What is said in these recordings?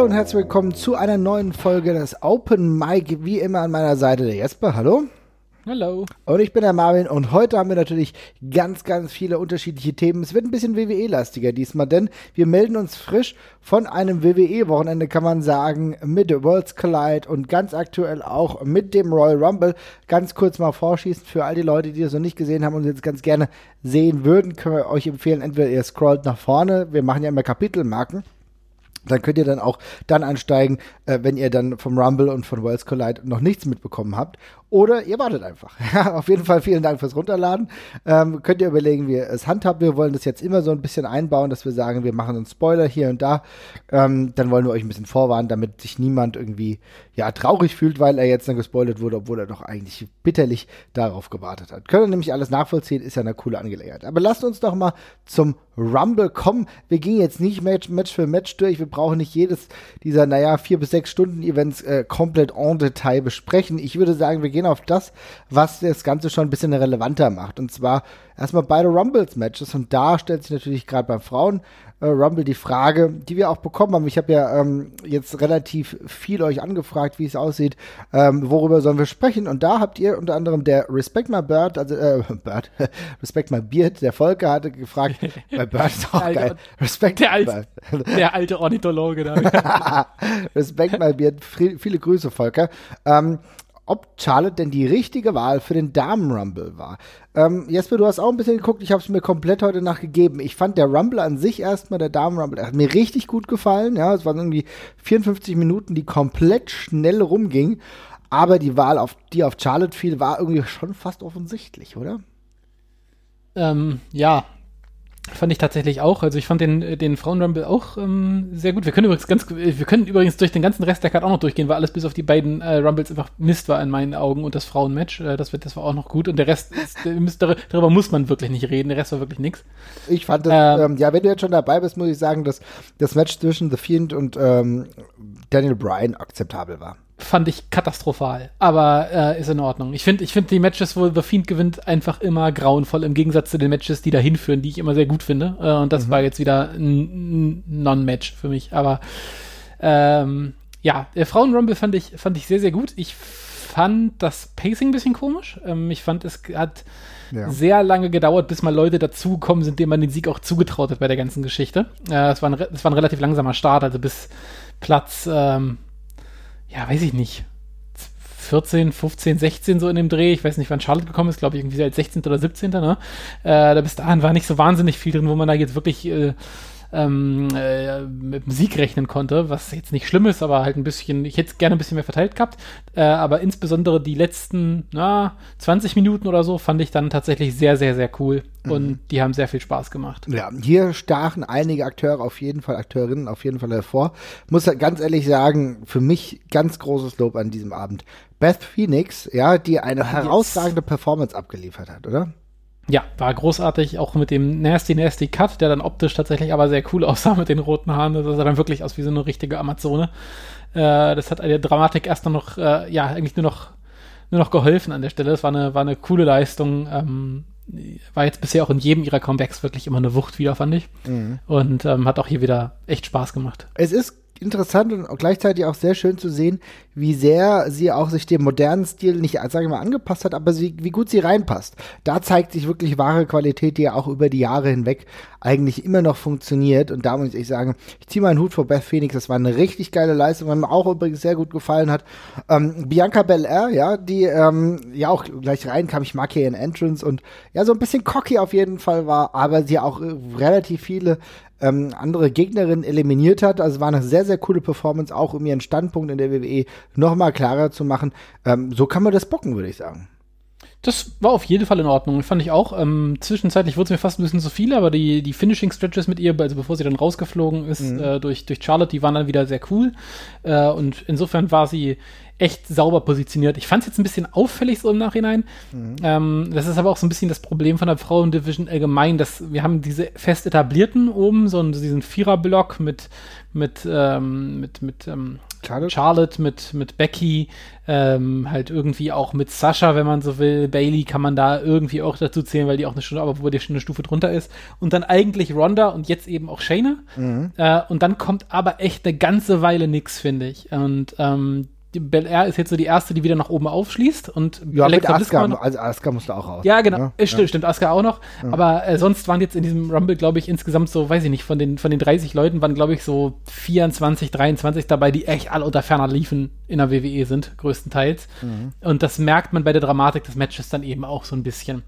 Hallo und herzlich willkommen zu einer neuen Folge des Open Mic. Wie immer an meiner Seite der Jesper. Hallo. Hallo. Und ich bin der Marvin und heute haben wir natürlich ganz, ganz viele unterschiedliche Themen. Es wird ein bisschen WWE-lastiger diesmal, denn wir melden uns frisch von einem WWE-Wochenende, kann man sagen, mit Worlds Collide und ganz aktuell auch mit dem Royal Rumble. Ganz kurz mal vorschießen für all die Leute, die das noch nicht gesehen haben und jetzt ganz gerne sehen würden, können wir euch empfehlen, entweder ihr scrollt nach vorne, wir machen ja immer Kapitelmarken dann könnt ihr dann auch dann ansteigen, äh, wenn ihr dann vom Rumble und von Worlds Collide noch nichts mitbekommen habt. Oder ihr wartet einfach. Auf jeden Fall vielen Dank fürs Runterladen. Ähm, könnt ihr überlegen, wie ihr es handhabt. Wir wollen das jetzt immer so ein bisschen einbauen, dass wir sagen, wir machen einen Spoiler hier und da. Ähm, dann wollen wir euch ein bisschen vorwarnen, damit sich niemand irgendwie ja traurig fühlt, weil er jetzt dann gespoilert wurde, obwohl er doch eigentlich bitterlich darauf gewartet hat. Könnt ihr nämlich alles nachvollziehen, ist ja eine coole Angelegenheit. Aber lasst uns doch mal zum Rumble kommen. Wir gehen jetzt nicht Match, Match für Match durch. Wir brauchen nicht jedes dieser, naja, vier bis sechs Stunden Events äh, komplett en Detail besprechen. Ich würde sagen, wir gehen auf das, was das Ganze schon ein bisschen relevanter macht. Und zwar erstmal beide Rumbles-Matches. Und da stellt sich natürlich gerade beim Frauen äh, Rumble die Frage, die wir auch bekommen haben. Ich habe ja ähm, jetzt relativ viel euch angefragt, wie es aussieht, ähm, worüber sollen wir sprechen. Und da habt ihr unter anderem der Respect My Bird, also äh, Bird, Respect My Beard, der Volker hatte gefragt, bei Bird ist auch geil. Respect der, alte, der alte Ornithologe da. Respect My Beard, viele Grüße, Volker. Ähm, ob Charlotte denn die richtige Wahl für den Damen-Rumble war. Ähm, Jesper, du hast auch ein bisschen geguckt, ich habe es mir komplett heute nachgegeben. Ich fand der Rumble an sich erstmal, der Damen-Rumble, hat mir richtig gut gefallen. Ja, es waren irgendwie 54 Minuten, die komplett schnell rumgingen. Aber die Wahl, auf, die auf Charlotte fiel, war irgendwie schon fast offensichtlich, oder? Ähm, ja, Fand ich tatsächlich auch. Also ich fand den, den Frauenrumble auch ähm, sehr gut. Wir können übrigens ganz, wir können übrigens durch den ganzen Rest der Karte auch noch durchgehen, weil alles bis auf die beiden äh, Rumbles einfach Mist war in meinen Augen und das Frauenmatch. Äh, das, wird, das war auch noch gut. Und der Rest, ist, müsst, darüber muss man wirklich nicht reden. Der Rest war wirklich nix. Ich fand das, ähm, ähm, ja, wenn du jetzt schon dabei bist, muss ich sagen, dass das Match zwischen The Fiend und ähm, Daniel Bryan akzeptabel war fand ich katastrophal, aber äh, ist in Ordnung. Ich finde ich finde die Matches, wo The Fiend gewinnt, einfach immer grauenvoll, im Gegensatz zu den Matches, die dahin führen, die ich immer sehr gut finde. Äh, und das mhm. war jetzt wieder ein Non-Match für mich. Aber ähm, ja, der Frauen-Rumble fand ich, fand ich sehr, sehr gut. Ich fand das Pacing ein bisschen komisch. Ähm, ich fand, es hat ja. sehr lange gedauert, bis mal Leute dazugekommen sind, denen man den Sieg auch zugetraut hat bei der ganzen Geschichte. Äh, es, war ein, es war ein relativ langsamer Start, also bis Platz ähm, ja, weiß ich nicht, 14, 15, 16 so in dem Dreh. Ich weiß nicht, wann Charlotte gekommen ist, glaube ich, irgendwie als 16. oder 17. Ne? Äh, da bis dahin war nicht so wahnsinnig viel drin, wo man da jetzt wirklich äh, ähm, äh, mit dem Sieg rechnen konnte, was jetzt nicht schlimm ist, aber halt ein bisschen, ich hätte es gerne ein bisschen mehr verteilt gehabt, äh, aber insbesondere die letzten na, 20 Minuten oder so fand ich dann tatsächlich sehr, sehr, sehr cool mhm. und die haben sehr viel Spaß gemacht. Ja, hier stachen einige Akteure auf jeden Fall, Akteurinnen auf jeden Fall hervor. Muss ganz ehrlich sagen, für mich ganz großes Lob an diesem Abend. Beth Phoenix, ja, die eine herausragende Performance abgeliefert hat, oder? Ja, war großartig, auch mit dem Nasty Nasty Cut, der dann optisch tatsächlich aber sehr cool aussah mit den roten Haaren. Das sah dann wirklich aus wie so eine richtige Amazone. Äh, das hat der Dramatik erst noch, äh, ja, eigentlich nur noch, nur noch geholfen an der Stelle. Das war eine, war eine coole Leistung. Ähm, war jetzt bisher auch in jedem ihrer Comebacks wirklich immer eine Wucht wieder, fand ich. Mhm. Und ähm, hat auch hier wieder echt Spaß gemacht. Es ist interessant und gleichzeitig auch sehr schön zu sehen, wie sehr sie auch sich dem modernen Stil nicht, sage ich mal, angepasst hat, aber sie, wie gut sie reinpasst. Da zeigt sich wirklich wahre Qualität, die ja auch über die Jahre hinweg eigentlich immer noch funktioniert. Und da muss ich sagen, ich ziehe meinen Hut vor Beth Phoenix. Das war eine richtig geile Leistung, was mir auch übrigens sehr gut gefallen hat. Ähm, Bianca Belair, ja, die ähm, ja auch gleich reinkam. Ich mag hier ihren Entrance und ja, so ein bisschen cocky auf jeden Fall war, aber sie auch äh, relativ viele ähm, andere Gegnerinnen eliminiert hat. Also war eine sehr, sehr coole Performance, auch um ihren Standpunkt in der WWE nochmal klarer zu machen. Ähm, so kann man das bocken, würde ich sagen. Das war auf jeden Fall in Ordnung. Fand ich auch. Ähm, zwischenzeitlich wurde es mir fast ein bisschen zu viel, aber die, die Finishing Stretches mit ihr, also bevor sie dann rausgeflogen ist mhm. äh, durch, durch Charlotte, die waren dann wieder sehr cool. Äh, und insofern war sie echt sauber positioniert. Ich fand es jetzt ein bisschen auffällig so im Nachhinein. Mhm. Ähm, das ist aber auch so ein bisschen das Problem von der Frauendivision allgemein, dass wir haben diese fest etablierten oben, so diesen Viererblock mit, mit, ähm, mit, mit ähm, Charlotte, Charlotte mit, mit Becky, ähm, halt irgendwie auch mit Sascha, wenn man so will. Bailey kann man da irgendwie auch dazu zählen, weil die auch eine Stunde, aber wo die schon eine Stufe drunter ist. Und dann eigentlich Ronda und jetzt eben auch Shayna. Mhm. Äh, und dann kommt aber echt eine ganze Weile nix, finde ich. Und ähm, Bel Air ist jetzt so die erste, die wieder nach oben aufschließt und ja, Alexa mit Asuka, also Asuka musste auch raus. Ja, genau, ja, ne? stimmt, ja. stimmt, Asuka auch noch, ja. aber äh, sonst waren jetzt in diesem Rumble, glaube ich, insgesamt so, weiß ich nicht, von den, von den 30 Leuten waren, glaube ich, so 24, 23 dabei, die echt alle unter ferner liefen in der WWE sind, größtenteils. Mhm. Und das merkt man bei der Dramatik des Matches dann eben auch so ein bisschen.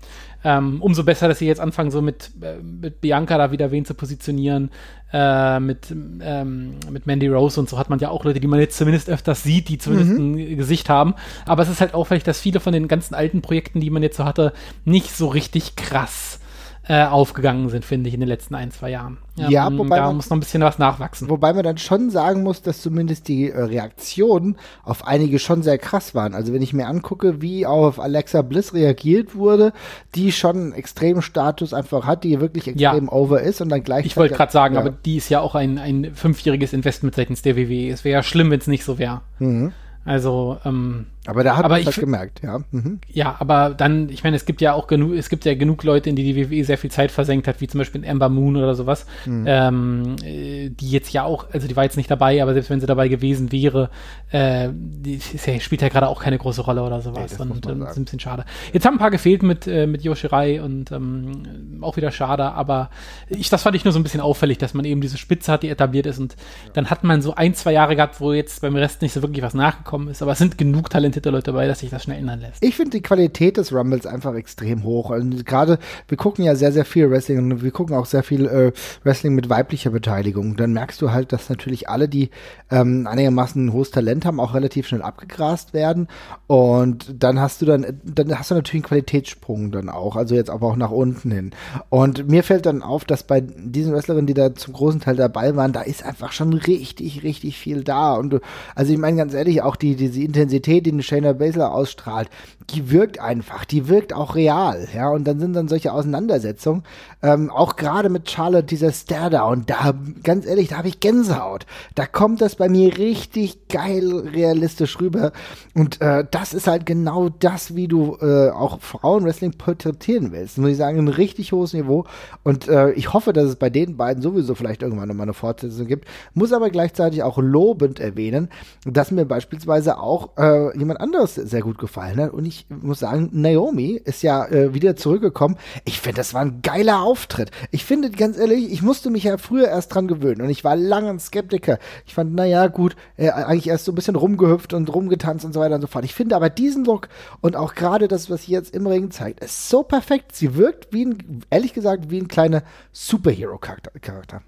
Ähm, umso besser, dass sie jetzt anfangen, so mit, äh, mit Bianca da wieder wen zu positionieren, äh, mit, ähm, mit Mandy Rose und so hat man ja auch Leute, die man jetzt zumindest öfters sieht, die zumindest mhm. ein Gesicht haben. Aber es ist halt auffällig, dass viele von den ganzen alten Projekten, die man jetzt so hatte, nicht so richtig krass äh, aufgegangen sind, finde ich, in den letzten ein, zwei Jahren. Ja, ja ähm, wobei da man, muss noch ein bisschen was nachwachsen. Wobei man dann schon sagen muss, dass zumindest die äh, Reaktionen auf einige schon sehr krass waren. Also wenn ich mir angucke, wie auf Alexa Bliss reagiert wurde, die schon einen extremen Status einfach hat, die wirklich extrem ja. over ist und dann gleich. Ich wollte gerade sagen, ja. aber die ist ja auch ein, ein fünfjähriges Investment seitens der WWE. Es wäre ja schlimm, wenn es nicht so wäre. Mhm. Also, ähm, aber da hat man das gemerkt, ja. Mhm. Ja, aber dann, ich meine, es gibt ja auch genug, es gibt ja genug Leute, in die die WWE sehr viel Zeit versenkt hat, wie zum Beispiel Amber Moon oder sowas, mhm. ähm, äh, die jetzt ja auch, also die war jetzt nicht dabei, aber selbst wenn sie dabei gewesen wäre, äh, die ja, spielt ja gerade auch keine große Rolle oder sowas. Nee, und ähm, ist ein bisschen schade. Jetzt haben ein paar gefehlt mit, äh, mit Yoshirai und ähm, auch wieder schade, aber ich, das fand ich nur so ein bisschen auffällig, dass man eben diese Spitze hat, die etabliert ist und ja. dann hat man so ein, zwei Jahre gehabt, wo jetzt beim Rest nicht so wirklich was nachgekommen ist, aber es sind genug Talente talentierte Leute dabei, dass sich das schnell ändern lässt. Ich finde die Qualität des Rumbles einfach extrem hoch. Und gerade, wir gucken ja sehr, sehr viel Wrestling und wir gucken auch sehr viel äh, Wrestling mit weiblicher Beteiligung. Dann merkst du halt, dass natürlich alle, die ähm, einigermaßen ein hohes Talent haben, auch relativ schnell abgegrast werden. Und dann hast du dann, dann hast du natürlich einen Qualitätssprung dann auch, also jetzt aber auch nach unten hin. Und mir fällt dann auf, dass bei diesen Wrestlerinnen, die da zum großen Teil dabei waren, da ist einfach schon richtig, richtig viel da. Und also ich meine ganz ehrlich, auch die, diese Intensität, die Shayna Baszler ausstrahlt, die wirkt einfach, die wirkt auch real, ja, und dann sind dann solche Auseinandersetzungen, ähm, auch gerade mit Charlotte, dieser Stare-Down, da, ganz ehrlich, da habe ich Gänsehaut, da kommt das bei mir richtig geil realistisch rüber. Und äh, das ist halt genau das, wie du äh, auch Frauenwrestling porträtieren willst, muss ich sagen, ein richtig hohes Niveau. Und äh, ich hoffe, dass es bei den beiden sowieso vielleicht irgendwann nochmal eine Fortsetzung gibt, muss aber gleichzeitig auch lobend erwähnen, dass mir beispielsweise auch äh, jemand anderes sehr gut gefallen hat. Und ich ich muss sagen, Naomi ist ja äh, wieder zurückgekommen. Ich finde, das war ein geiler Auftritt. Ich finde, ganz ehrlich, ich musste mich ja früher erst dran gewöhnen und ich war lange ein Skeptiker. Ich fand, naja, gut, äh, eigentlich erst so ein bisschen rumgehüpft und rumgetanzt und so weiter und so fort. Ich finde aber diesen Look und auch gerade das, was sie jetzt im Ring zeigt, ist so perfekt. Sie wirkt wie ein, ehrlich gesagt, wie ein kleiner Superhero-Charakter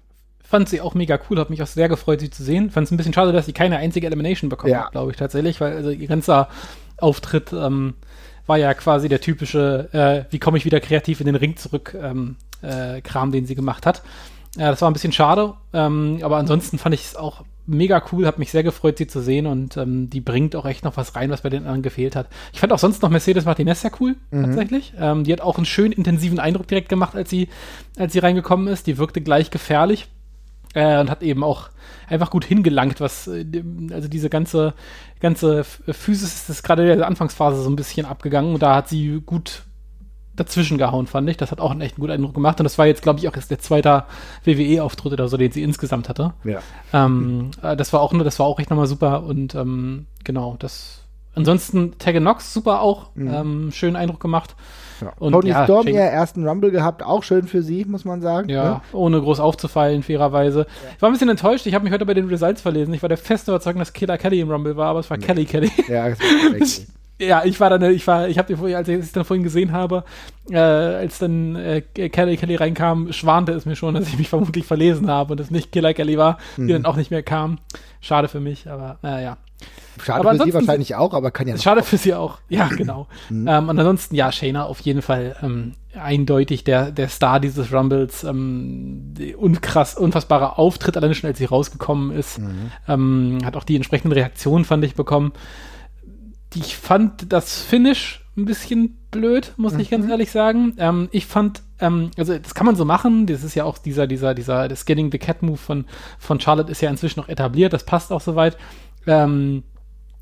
fand sie auch mega cool, hat mich auch sehr gefreut, sie zu sehen. Fand es ein bisschen schade, dass sie keine einzige Elimination bekommen ja. hat, glaube ich tatsächlich, weil also ihr ganzer Auftritt ähm, war ja quasi der typische, äh, wie komme ich wieder kreativ in den Ring zurück, ähm, äh, Kram, den sie gemacht hat. Ja, das war ein bisschen schade, ähm, aber ansonsten fand ich es auch mega cool, habe mich sehr gefreut, sie zu sehen und ähm, die bringt auch echt noch was rein, was bei den anderen gefehlt hat. Ich fand auch sonst noch Mercedes Martinez sehr cool, mhm. tatsächlich. Ähm, die hat auch einen schön intensiven Eindruck direkt gemacht, als sie, als sie reingekommen ist. Die wirkte gleich gefährlich äh, und hat eben auch einfach gut hingelangt, was äh, also diese ganze ganze Physis ist gerade in der Anfangsphase so ein bisschen abgegangen und da hat sie gut dazwischen gehauen, fand ich. Das hat auch einen echt guten Eindruck gemacht. Und das war jetzt, glaube ich, auch erst der zweite WWE-Auftritt oder so, den sie insgesamt hatte. Ja. Ähm, äh, das war auch, das war auch echt nochmal super. Und ähm, genau, das. Ansonsten Tegan Nox super auch. Mhm. Ähm, schönen Eindruck gemacht. Ja. Und Tony ja, Storm ihr ersten Rumble gehabt, auch schön für sie, muss man sagen. Ja, ne? ohne groß aufzufallen, fairerweise. Ja. Ich war ein bisschen enttäuscht, ich habe mich heute bei den Results verlesen. Ich war der festen Überzeugung, dass Killer Kelly im Rumble war, aber es war nee. Kelly Kelly. Ja, das war ja, ich war dann, ich war, ich habe dir vorhin, als ich es dann vorhin gesehen habe, äh, als dann äh, Kelly Kelly reinkam, schwante es mir schon, dass ich mich vermutlich verlesen habe und es nicht Killer Kelly war, mhm. die dann auch nicht mehr kam. Schade für mich, aber naja. Schade aber für sie wahrscheinlich auch, aber kann ja. Schade für sie auch, ja, genau. Mhm. Ähm, und ansonsten, ja, Shayna auf jeden Fall ähm, eindeutig der, der Star dieses Rumbles. Ähm, unkrass, unfassbarer Auftritt, alleine schon als sie rausgekommen ist. Mhm. Ähm, hat auch die entsprechenden Reaktionen, fand ich, bekommen. Ich fand das Finish ein bisschen blöd, muss mhm. ich ganz ehrlich sagen. Ähm, ich fand, ähm, also das kann man so machen. Das ist ja auch dieser, dieser, dieser, das Getting the Cat Move von, von Charlotte ist ja inzwischen noch etabliert. Das passt auch soweit. Ähm,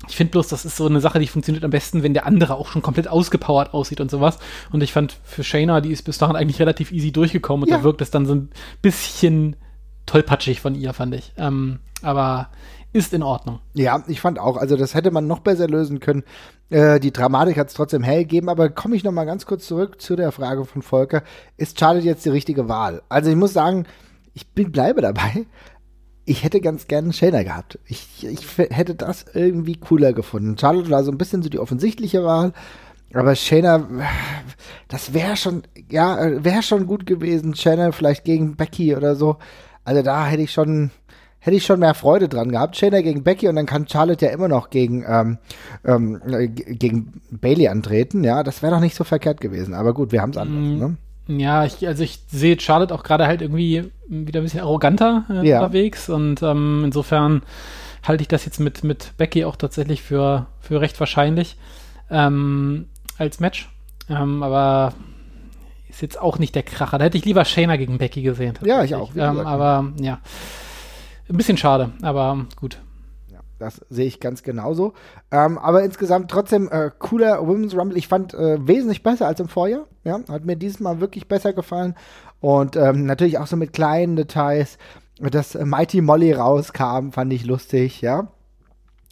ich finde bloß, das ist so eine Sache, die funktioniert am besten, wenn der andere auch schon komplett ausgepowert aussieht und sowas. Und ich fand für Shayna, die ist bis dahin eigentlich relativ easy durchgekommen und ja. da wirkt es dann so ein bisschen tollpatschig von ihr, fand ich. Ähm, aber ist in Ordnung. Ja, ich fand auch, also das hätte man noch besser lösen können. Äh, die Dramatik hat es trotzdem hergegeben, aber komme ich noch mal ganz kurz zurück zu der Frage von Volker. Ist Charlotte jetzt die richtige Wahl? Also ich muss sagen, ich bin, bleibe dabei ich hätte ganz gerne Shayna gehabt. Ich, ich hätte das irgendwie cooler gefunden. Charlotte war so ein bisschen so die offensichtliche Wahl, aber Shayna, das wäre schon, ja, wäre schon gut gewesen. Shayna vielleicht gegen Becky oder so. Also da hätte ich schon, hätte ich schon mehr Freude dran gehabt. Shayna gegen Becky und dann kann Charlotte ja immer noch gegen, ähm, ähm, gegen Bailey antreten. Ja, das wäre doch nicht so verkehrt gewesen. Aber gut, wir haben es anders. Mm. Ne? Ja, ich, also ich sehe Charlotte auch gerade halt irgendwie wieder ein bisschen arroganter äh, ja. unterwegs und ähm, insofern halte ich das jetzt mit, mit Becky auch tatsächlich für, für recht wahrscheinlich ähm, als Match. Ähm, aber ist jetzt auch nicht der Kracher. Da hätte ich lieber Shayna gegen Becky gesehen. Ja, ich auch. Ähm, aber ja, ein bisschen schade, aber gut. Das sehe ich ganz genauso. Ähm, aber insgesamt trotzdem äh, cooler Women's Rumble. Ich fand äh, wesentlich besser als im Vorjahr. Ja, hat mir dieses Mal wirklich besser gefallen. Und ähm, natürlich auch so mit kleinen Details. Dass äh, Mighty Molly rauskam, fand ich lustig, ja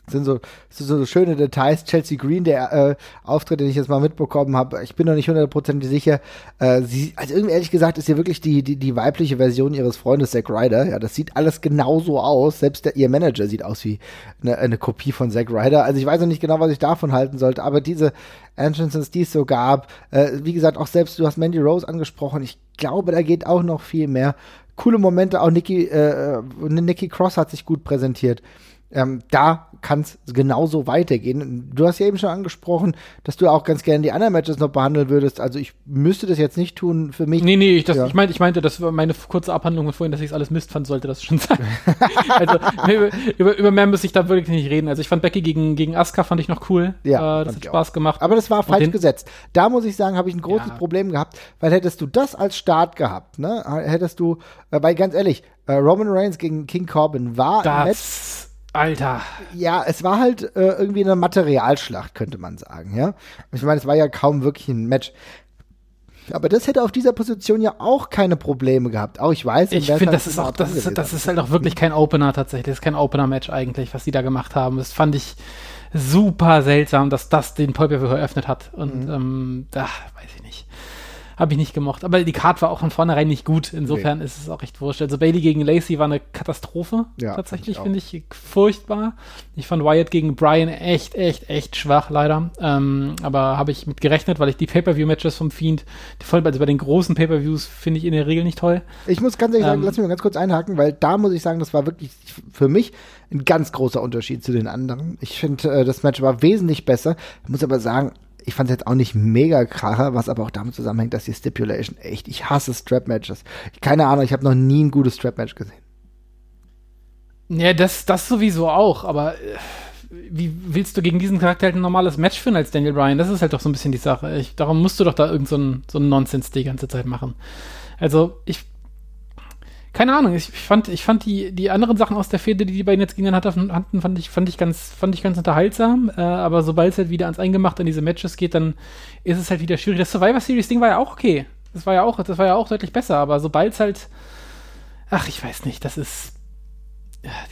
sind so, so, so schöne Details. Chelsea Green, der äh, Auftritt, den ich jetzt mal mitbekommen habe, ich bin noch nicht hundertprozentig sicher. Äh, sie, also irgendwie ehrlich gesagt, ist sie wirklich die, die, die weibliche Version ihres Freundes Zack Ryder. Ja, das sieht alles genauso aus. Selbst der, ihr Manager sieht aus wie eine, eine Kopie von Zack Ryder. Also ich weiß noch nicht genau, was ich davon halten sollte, aber diese Entrances, die es so gab, äh, wie gesagt, auch selbst, du hast Mandy Rose angesprochen, ich glaube, da geht auch noch viel mehr. Coole Momente, auch Nikki, äh, äh Nikki Cross hat sich gut präsentiert ähm, da kann es genauso weitergehen. Du hast ja eben schon angesprochen, dass du auch ganz gerne die anderen Matches noch behandeln würdest. Also ich müsste das jetzt nicht tun für mich. Nee, nee, ich, das, ja. ich, mein, ich meinte, das war meine kurze Abhandlung vorhin, dass ich es alles Mist fand, sollte das schon sein. also über, über, mehr muss ich da wirklich nicht reden. Also ich fand Becky gegen, gegen Asuka fand ich noch cool. Ja, äh, das hat Spaß auch. gemacht. Aber das war falsch gesetzt. Da muss ich sagen, habe ich ein großes ja. Problem gehabt, weil hättest du das als Start gehabt, ne, hättest du, äh, weil ganz ehrlich, äh, Roman Reigns gegen King Corbin war das Match Alter. Ja, es war halt äh, irgendwie eine Materialschlacht, könnte man sagen, ja. Ich meine, es war ja kaum wirklich ein Match. Aber das hätte auf dieser Position ja auch keine Probleme gehabt. Auch ich weiß. Ich finde, das ist auch, das ist, das ist halt auch wirklich kein Opener tatsächlich. Das ist kein Opener-Match eigentlich, was die da gemacht haben. Das fand ich super seltsam, dass das den pay eröffnet hat. Und mhm. ähm, da weiß ich nicht. Habe ich nicht gemocht. Aber die Card war auch von vornherein nicht gut. Insofern nee. ist es auch echt wurscht. Also Bailey gegen Lacey war eine Katastrophe. Ja, tatsächlich finde ich, find ich, furchtbar. Ich fand Wyatt gegen Brian echt, echt, echt schwach, leider. Ähm, aber habe ich mit gerechnet, weil ich die Pay-Per-View-Matches vom Fiend, die voll, also bei den großen Pay-Per-Views finde ich in der Regel nicht toll. Ich muss ganz ehrlich ähm, sagen, lass mich mal ganz kurz einhaken, weil da muss ich sagen, das war wirklich für mich ein ganz großer Unterschied zu den anderen. Ich finde, äh, das Match war wesentlich besser. Ich muss aber sagen, ich fand es jetzt auch nicht mega kracher, was aber auch damit zusammenhängt, dass die Stipulation echt, ich hasse Strap-Matches. Keine Ahnung, ich habe noch nie ein gutes Strap-Match gesehen. Ja, das, das sowieso auch, aber äh, wie willst du gegen diesen Charakter halt ein normales Match führen als Daniel Bryan? Das ist halt doch so ein bisschen die Sache. Ich, darum musst du doch da irgend so so ein Nonsens die ganze Zeit machen. Also, ich keine Ahnung, ich, fand, ich fand die, die anderen Sachen aus der Fehde, die die beiden jetzt gegeneinander hatten, fand ich, fand ich ganz, fand ich ganz unterhaltsam. Äh, aber sobald es halt wieder ans Eingemachte an diese Matches geht, dann ist es halt wieder schwierig. Das Survivor Series Ding war ja auch okay. Das war ja auch, das war ja auch deutlich besser, aber sobald es halt, ach, ich weiß nicht, das ist,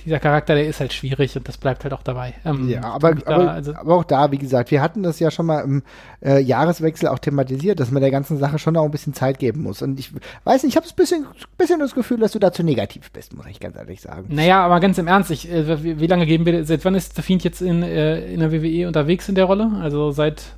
dieser Charakter, der ist halt schwierig und das bleibt halt auch dabei. Ähm, ja, aber, da, aber, also aber, auch da, wie gesagt, wir hatten das ja schon mal im äh, Jahreswechsel auch thematisiert, dass man der ganzen Sache schon auch ein bisschen Zeit geben muss. Und ich weiß nicht, ich habe ein bisschen, bisschen das Gefühl, dass du dazu negativ bist, muss ich ganz ehrlich sagen. Naja, aber ganz im Ernst, ich, äh, wie, wie, lange geben wir, seit wann ist Fiend jetzt in, äh, in der WWE unterwegs in der Rolle? Also seit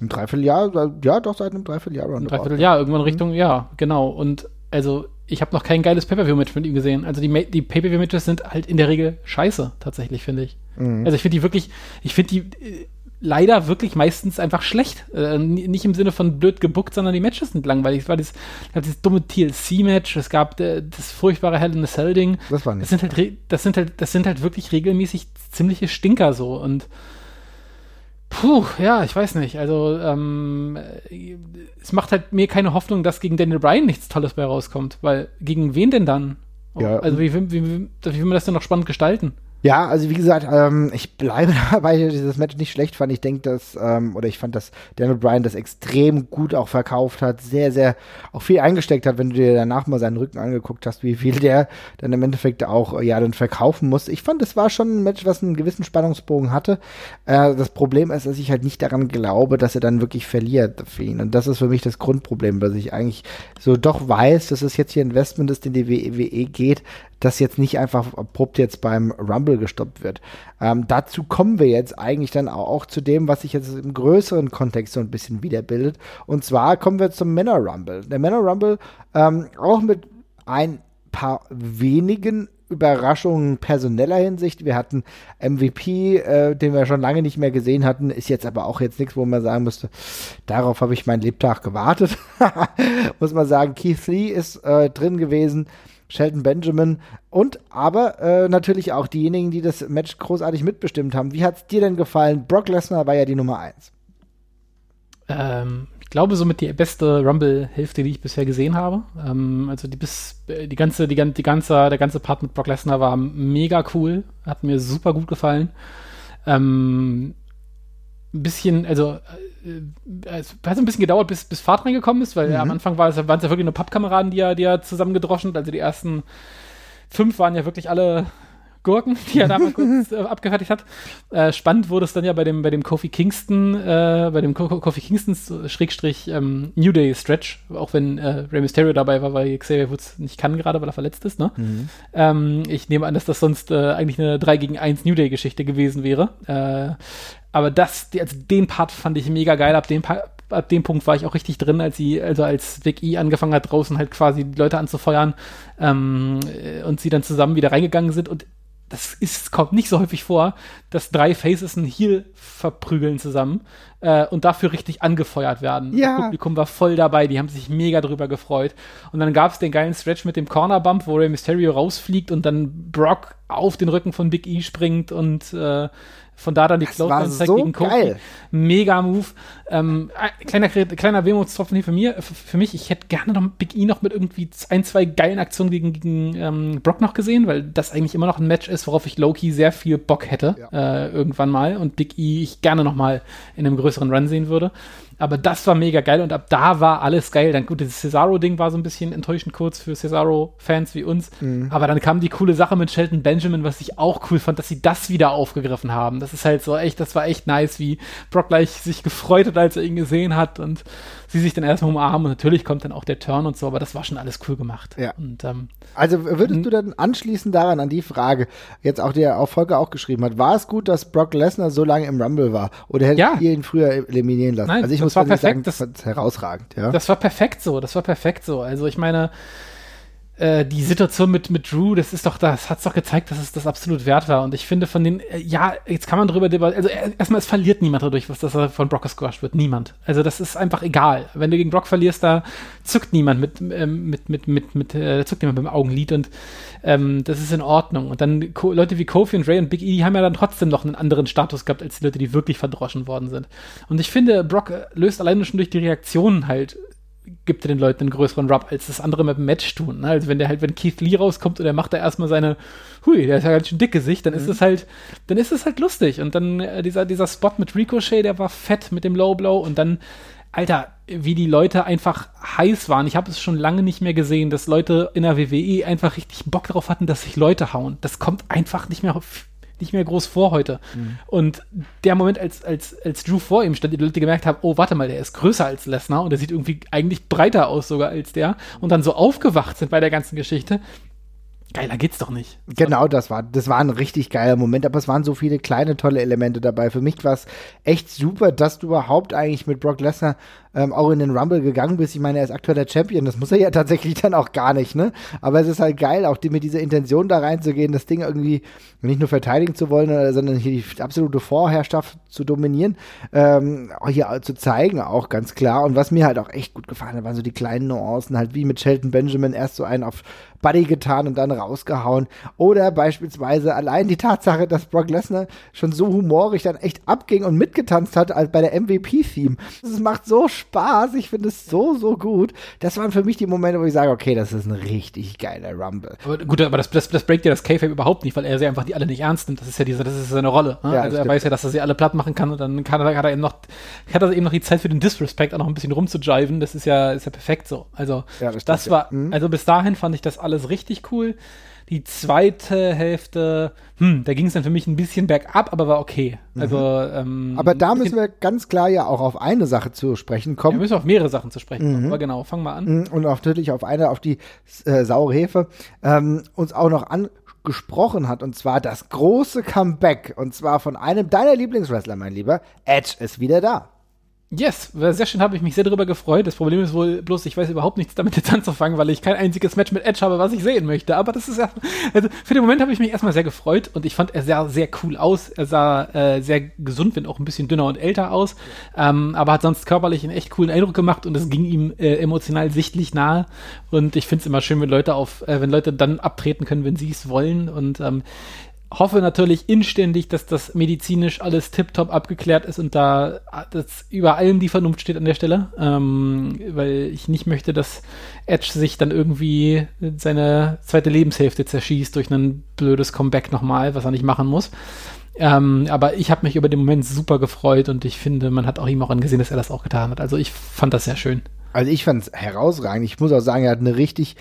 ein Dreivierteljahr, ja, doch seit einem Dreivierteljahr. Ein Dreivierteljahr, irgendwann mhm. Richtung, ja, genau. Und also ich habe noch kein geiles Pay-Per-View-Match mit ihm gesehen. Also die, die Pay-Per-View-Matches sind halt in der Regel scheiße, tatsächlich, finde ich. Mhm. Also ich finde die wirklich, ich finde die äh, leider wirklich meistens einfach schlecht. Äh, nicht im Sinne von blöd gebuckt, sondern die Matches sind langweilig. Es war dieses, dieses dumme TLC-Match, es gab äh, das furchtbare Hell in a Cell-Ding. Das war nicht. Das sind, halt, das, sind halt, das sind halt wirklich regelmäßig ziemliche Stinker so und Puh, ja, ich weiß nicht. Also, ähm, es macht halt mir keine Hoffnung, dass gegen Daniel Bryan nichts Tolles bei rauskommt, weil gegen wen denn dann? Ja. Also, wie, wie, wie, wie will man das denn noch spannend gestalten? Ja, also wie gesagt, ähm, ich bleibe dabei, dass ich das Match nicht schlecht fand. Ich denke, dass, ähm, oder ich fand, dass Daniel Bryan das extrem gut auch verkauft hat, sehr, sehr auch viel eingesteckt hat, wenn du dir danach mal seinen Rücken angeguckt hast, wie viel der dann im Endeffekt auch ja dann verkaufen muss. Ich fand, das war schon ein Match, was einen gewissen Spannungsbogen hatte. Äh, das Problem ist, dass ich halt nicht daran glaube, dass er dann wirklich verliert für ihn. Und das ist für mich das Grundproblem, dass ich eigentlich so doch weiß, dass es jetzt hier Investment ist, in die WWE geht, das jetzt nicht einfach abrupt jetzt beim Rumble gestoppt wird. Ähm, dazu kommen wir jetzt eigentlich dann auch, zu dem, was sich jetzt im größeren Kontext so ein bisschen wiederbildet. Und zwar kommen wir zum Männer Rumble. Der Männer Rumble ähm, auch mit ein paar wenigen Überraschungen personeller Hinsicht. Wir hatten MVP, äh, den wir schon lange nicht mehr gesehen hatten, ist jetzt aber auch jetzt nichts, wo man sagen müsste, darauf habe ich meinen Lebtag gewartet. Muss man sagen, Keith Lee ist äh, drin gewesen. Shelton Benjamin und aber äh, natürlich auch diejenigen, die das Match großartig mitbestimmt haben. Wie hat es dir denn gefallen? Brock Lesnar war ja die Nummer eins. Ähm, ich glaube, somit die beste Rumble-Hälfte, die ich bisher gesehen habe. Ähm, also die bis die ganze, die, die ganze, der ganze Part mit Brock Lesnar war mega cool, hat mir super gut gefallen. Ähm, ein bisschen, also äh, es hat ein bisschen gedauert, bis, bis Fahrt reingekommen ist, weil mhm. am Anfang war es, waren es ja wirklich nur Pappkameraden, die er, die er zusammengedroschen hat. Also die ersten fünf waren ja wirklich alle Gurken, die er da mal kurz äh, abgefertigt hat. Äh, spannend wurde es dann ja bei dem, bei dem Kofi Kingston, äh, bei dem Ko Kofi Kingstons Schrägstrich ähm, New Day Stretch, auch wenn äh, Rey Mysterio dabei war, weil Xavier Woods nicht kann gerade, weil er verletzt ist. Ne? Mhm. Ähm, ich nehme an, dass das sonst äh, eigentlich eine 3 gegen 1 New Day Geschichte gewesen wäre. Äh, aber das, also den Part fand ich mega geil. Ab dem, ab dem Punkt war ich auch richtig drin, als sie, also als Vic E angefangen hat, draußen halt quasi die Leute anzufeuern ähm, und sie dann zusammen wieder reingegangen sind. Und das ist, kommt nicht so häufig vor, dass drei Faces einen Heal verprügeln zusammen äh, und dafür richtig angefeuert werden. Ja. Das Publikum war voll dabei, die haben sich mega drüber gefreut. Und dann gab es den geilen Stretch mit dem Corner Bump, wo Rey Mysterio rausfliegt und dann Brock auf den Rücken von Big E springt und äh, von da dann die Clothesline so gegen Kofi. Mega Move. Ähm, kleiner, kleiner Wehmutstropfen hier für, mir, für mich. Ich hätte gerne noch Big E noch mit irgendwie ein, zwei geilen Aktionen gegen, gegen ähm, Brock noch gesehen, weil das eigentlich immer noch ein Match ist, worauf ich Loki sehr viel Bock hätte. Ja. Äh, irgendwann mal. Und Big E ich gerne noch mal in einem größeren Run sehen würde. Aber das war mega geil und ab da war alles geil. Dann gut, das Cesaro-Ding war so ein bisschen enttäuschend kurz für Cesaro-Fans wie uns. Mhm. Aber dann kam die coole Sache mit Shelton Benjamin, was ich auch cool fand, dass sie das wieder aufgegriffen haben. Das ist halt so echt, das war echt nice, wie Brock gleich sich gefreut hat, als er ihn gesehen hat und sie sich dann erstmal umarmen und natürlich kommt dann auch der Turn und so, aber das war schon alles cool gemacht. Ja. Und, ähm, also würdest du dann anschließend daran, an die Frage, jetzt auch der auch Volker auch geschrieben hat, war es gut, dass Brock Lesnar so lange im Rumble war? Oder hättet ja. ihr ihn früher eliminieren lassen? Nein, also ich muss war perfekt, sagen, das, das herausragend, ja. Das war perfekt so, das war perfekt so. Also ich meine, äh, die Situation mit, mit Drew, das ist doch, das hat's doch gezeigt, dass es das absolut wert war. Und ich finde von den, äh, ja, jetzt kann man drüber debattieren, also äh, erstmal, es verliert niemand dadurch, was das von Brock gesquasht wird. Niemand. Also das ist einfach egal. Wenn du gegen Brock verlierst, da zuckt niemand mit, ähm, mit, mit, mit, mit, äh, zuckt niemand mit dem Augenlid und ähm, das ist in Ordnung. Und dann Co Leute wie Kofi und Ray und Big E, die haben ja dann trotzdem noch einen anderen Status gehabt als die Leute, die wirklich verdroschen worden sind. Und ich finde, Brock löst alleine schon durch die Reaktionen halt gibt er den Leuten einen größeren Rub, als das andere mit dem Match tun. Ne? Also wenn der halt, wenn Keith Lee rauskommt und er macht da erstmal seine, hui, der ist ja ganz schön dick Gesicht, dann mhm. ist es halt, dann ist es halt lustig. Und dann äh, dieser, dieser Spot mit Ricochet, der war fett mit dem Low Blow und dann, Alter, wie die Leute einfach heiß waren. Ich habe es schon lange nicht mehr gesehen, dass Leute in der WWE einfach richtig Bock darauf hatten, dass sich Leute hauen. Das kommt einfach nicht mehr nicht mehr groß vor heute. Mhm. Und der Moment, als, als, als Drew vor ihm stand, die Leute gemerkt haben, oh, warte mal, der ist größer als Lesnar und der sieht irgendwie eigentlich breiter aus sogar als der und dann so aufgewacht sind bei der ganzen Geschichte. Geiler geht's doch nicht. Genau, das war, das war ein richtig geiler Moment, aber es waren so viele kleine, tolle Elemente dabei. Für mich war es echt super, dass du überhaupt eigentlich mit Brock Lesnar ähm, auch in den Rumble gegangen bist. Ich meine, er ist aktueller Champion, das muss er ja tatsächlich dann auch gar nicht, ne? Aber es ist halt geil, auch die, mit dieser Intention da reinzugehen, das Ding irgendwie nicht nur verteidigen zu wollen, äh, sondern hier die absolute Vorherrschaft zu dominieren, ähm, hier zu zeigen, auch ganz klar. Und was mir halt auch echt gut gefallen hat, waren so die kleinen Nuancen, halt wie mit Shelton Benjamin erst so einen auf Buddy getan und dann rausgehauen. Oder beispielsweise allein die Tatsache, dass Brock Lesnar schon so humorig dann echt abging und mitgetanzt hat als bei der MVP-Theme. Das macht so Spaß. Ich finde es so, so gut. Das waren für mich die Momente, wo ich sage, okay, das ist ein richtig geiler Rumble. Aber gut, aber das, das, das breakt ja das K-Fape überhaupt nicht, weil er sie einfach die alle nicht ernst nimmt. Das ist ja diese, das ist seine Rolle. Ne? Ja, also er stimmt. weiß ja, dass er sie alle platt machen kann und dann kann er, hat er eben noch, hat er eben noch die Zeit für den Disrespect auch noch ein bisschen rumzujiven. Das ist ja, ist ja perfekt so. Also Ja, das das, stimmt, ja. war, also bis dahin fand ich das alles richtig cool. Die zweite Hälfte, hm, da ging es dann für mich ein bisschen bergab, aber war okay. Also, ähm, Mhm. Aber da müssen wir ganz klar ja auch auf eine Sache zu sprechen wir kommen. müssen auf mehrere Sachen zu sprechen Mhm. kommen. Aber genau, fang mal an. und auch natürlich auf eine, auf die äh, saure Hefe, ähm, uns auch noch angesprochen hat. Und zwar das große Comeback. Und zwar von einem deiner Lieblingswrestler, mein Lieber. Edge ist wieder da. Yes, sehr schön, habe ich mich sehr darüber gefreut. Das Problem ist wohl bloß, ich weiß überhaupt nichts damit jetzt anzufangen, weil ich kein einziges Match mit Edge habe, was ich sehen möchte. Aber das ist ja, also für den Moment habe ich mich erstmal sehr gefreut und ich fand, er sah sehr cool aus. Er sah äh, sehr gesund, wenn auch ein bisschen dünner und älter aus, ähm, aber hat sonst körperlich einen echt coolen Eindruck gemacht und es ging ihm äh, emotional sichtlich nahe. Und ich finde es immer schön, wenn Leute auf, äh, wenn Leute dann abtreten können, wenn sie es wollen. Und ähm, hoffe natürlich inständig, dass das medizinisch alles tiptop abgeklärt ist und da das über allem die Vernunft steht an der Stelle, ähm, weil ich nicht möchte, dass Edge sich dann irgendwie seine zweite Lebenshälfte zerschießt durch ein blödes Comeback nochmal, was er nicht machen muss. Ähm, aber ich habe mich über den Moment super gefreut und ich finde, man hat auch ihm auch angesehen, dass er das auch getan hat. Also ich fand das sehr schön. Also ich fand es herausragend. Ich muss auch sagen, er hat eine richtig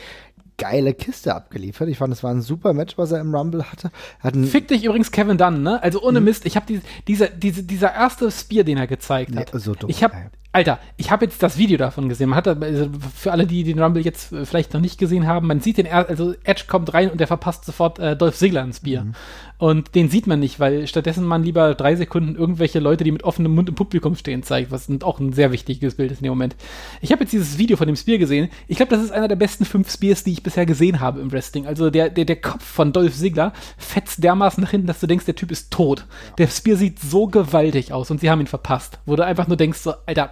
geile Kiste abgeliefert. Ich fand, es war ein super Match, was er im Rumble hatte. Hat Fick dich übrigens Kevin Dunn, ne? Also ohne Mist, ich habe die, diese, diese, dieser erste Spear, den er gezeigt hat. Nee, so dumm, ich habe ey. Alter, ich habe jetzt das Video davon gesehen. Man hat also für alle, die den Rumble jetzt äh, vielleicht noch nicht gesehen haben, man sieht den also Edge kommt rein und der verpasst sofort äh, Dolph Ziggler ins Bier. Mhm. Und den sieht man nicht, weil stattdessen man lieber drei Sekunden irgendwelche Leute, die mit offenem Mund im Publikum stehen, zeigt, was auch ein sehr wichtiges Bild ist in dem Moment. Ich habe jetzt dieses Video von dem Spear gesehen. Ich glaube, das ist einer der besten fünf Spears, die ich bisher gesehen habe im Wrestling. Also der, der, der Kopf von Dolph Ziggler fetzt dermaßen nach hinten, dass du denkst, der Typ ist tot. Der Spear sieht so gewaltig aus und sie haben ihn verpasst. Wo du einfach nur denkst, so, Alter,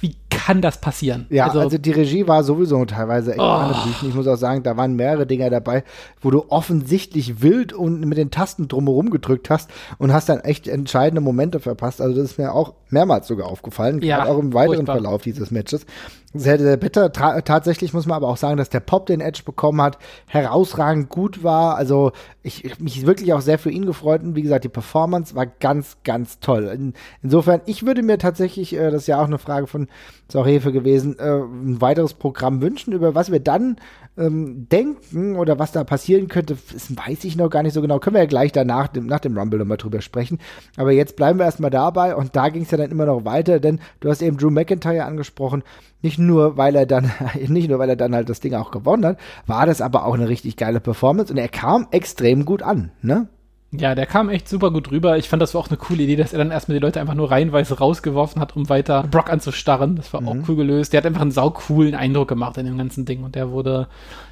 wie kann das passieren? Ja, also, die Regie war sowieso teilweise echt Oh. Ich muss auch sagen, da waren mehrere Dinger dabei, wo du offensichtlich wild und mit den Tasten drumherum gedrückt hast und hast dann echt entscheidende Momente verpasst. Also das ist mir auch mehrmals sogar aufgefallen, Ja, gerade auch im weiteren furchtbar. Verlauf dieses Matches. Sehr, sehr bitter. Tra tatsächlich muss man aber auch sagen, dass der Pop, den Edge bekommen hat, herausragend gut war. Also ich, ich mich wirklich auch sehr für ihn gefreut und wie gesagt, die Performance war ganz, ganz toll. In, insofern, ich würde mir tatsächlich, äh, das ist ja auch eine Frage von Sorhefe gewesen, äh, ein weiteres Programm wünschen, über was wir dann ähm, denken oder was da passieren könnte, das weiß ich noch gar nicht so genau. Können wir ja gleich danach, dem, nach dem Rumble nochmal drüber sprechen. Aber jetzt bleiben wir erstmal dabei und da ging es ja dann immer noch weiter, denn du hast eben Drew McIntyre angesprochen. Nicht nur, weil er dann, nicht nur, weil er dann halt das Ding auch gewonnen hat, war das aber auch eine richtig geile Performance und er kam extrem gut an, ne? Ja, der kam echt super gut rüber. Ich fand, das war auch eine coole Idee, dass er dann erstmal die Leute einfach nur reihenweise rausgeworfen hat, um weiter Brock anzustarren. Das war auch cool gelöst. Der hat einfach einen saucoolen Eindruck gemacht in dem ganzen Ding und der wurde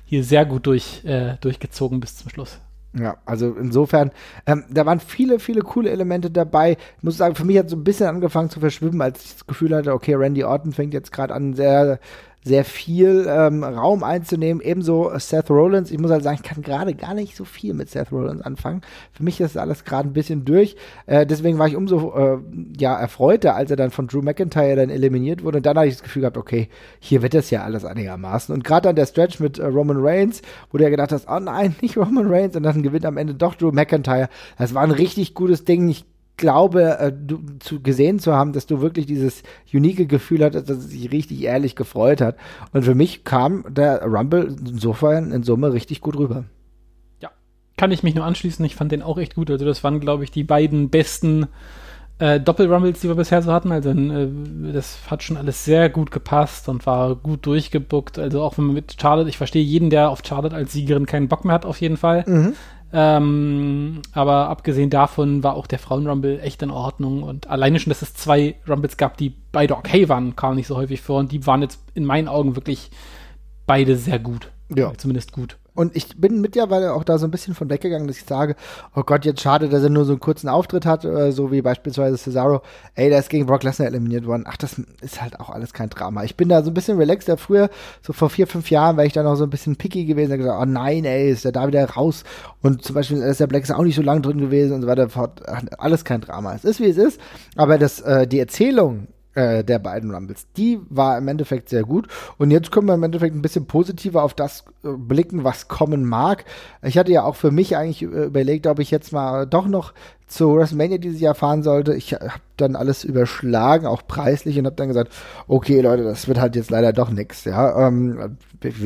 hier sehr gut durch, äh, durchgezogen bis zum Schluss. Ja, also insofern, ähm, da waren viele, viele coole Elemente dabei. Ich muss sagen, für mich hat so ein bisschen angefangen zu verschwimmen, als ich das Gefühl hatte, okay, Randy Orton fängt jetzt gerade an, sehr, sehr viel ähm, Raum einzunehmen. Ebenso Seth Rollins. Ich muss halt sagen, ich kann gerade gar nicht so viel mit Seth Rollins anfangen. Für mich ist alles gerade ein bisschen durch. Äh, deswegen war ich umso äh, ja, erfreuter, als er dann von Drew McIntyre dann eliminiert wurde. Und dann habe ich das Gefühl gehabt, okay, hier wird das ja alles einigermaßen. Und gerade dann der Stretch mit äh, Roman Reigns, wo du ja gedacht hast, oh nein, nicht Roman Reigns. Und dann gewinnt am Ende doch Drew McIntyre. Das war ein richtig gutes Ding. Ich glaube, äh, du, zu, gesehen zu haben, dass du wirklich dieses unique Gefühl hattest, dass es sich richtig ehrlich gefreut hat. Und für mich kam der Rumble insofern in Summe richtig gut rüber. Ja, kann ich mich nur anschließen. Ich fand den auch echt gut. Also das waren, glaube ich, die beiden besten äh, Doppel-Rumbles, die wir bisher so hatten. Also äh, das hat schon alles sehr gut gepasst und war gut durchgebuckt. Also auch wenn man mit Charlotte, ich verstehe jeden, der auf Charlotte als Siegerin keinen Bock mehr hat, auf jeden Fall. Ähm, aber abgesehen davon war auch der Frauen-Rumble echt in Ordnung. Und alleine schon, dass es zwei Rumbles gab, die beide okay waren, kam nicht so häufig vor. Und die waren jetzt in meinen Augen wirklich beide sehr gut. Ja. Zumindest gut. Und ich bin mittlerweile auch da so ein bisschen von weggegangen, dass ich sage, oh Gott, jetzt schade, dass er nur so einen kurzen Auftritt hat, äh, so wie beispielsweise Cesaro. Ey, der ist gegen Brock Lesnar eliminiert worden. Ach, das ist halt auch alles kein Drama. Ich bin da so ein bisschen relaxed. Ja, früher, so vor vier, fünf Jahren, wäre ich da noch so ein bisschen picky gewesen. Da gesagt, oh nein, ey, ist der da wieder raus. Und zum Beispiel ist der Black ist auch nicht so lange drin gewesen und so weiter. Alles kein Drama. Es ist, wie es ist. Aber das, äh, die Erzählung äh, der beiden Rumbles. Die war im Endeffekt sehr gut. Und jetzt können wir im Endeffekt ein bisschen positiver auf das äh, blicken, was kommen mag. Ich hatte ja auch für mich eigentlich äh, überlegt, ob ich jetzt mal doch noch zu WrestleMania dieses Jahr fahren sollte. Ich habe dann alles überschlagen, auch preislich, und habe dann gesagt, okay, Leute, das wird halt jetzt leider doch nix. Ja, ähm,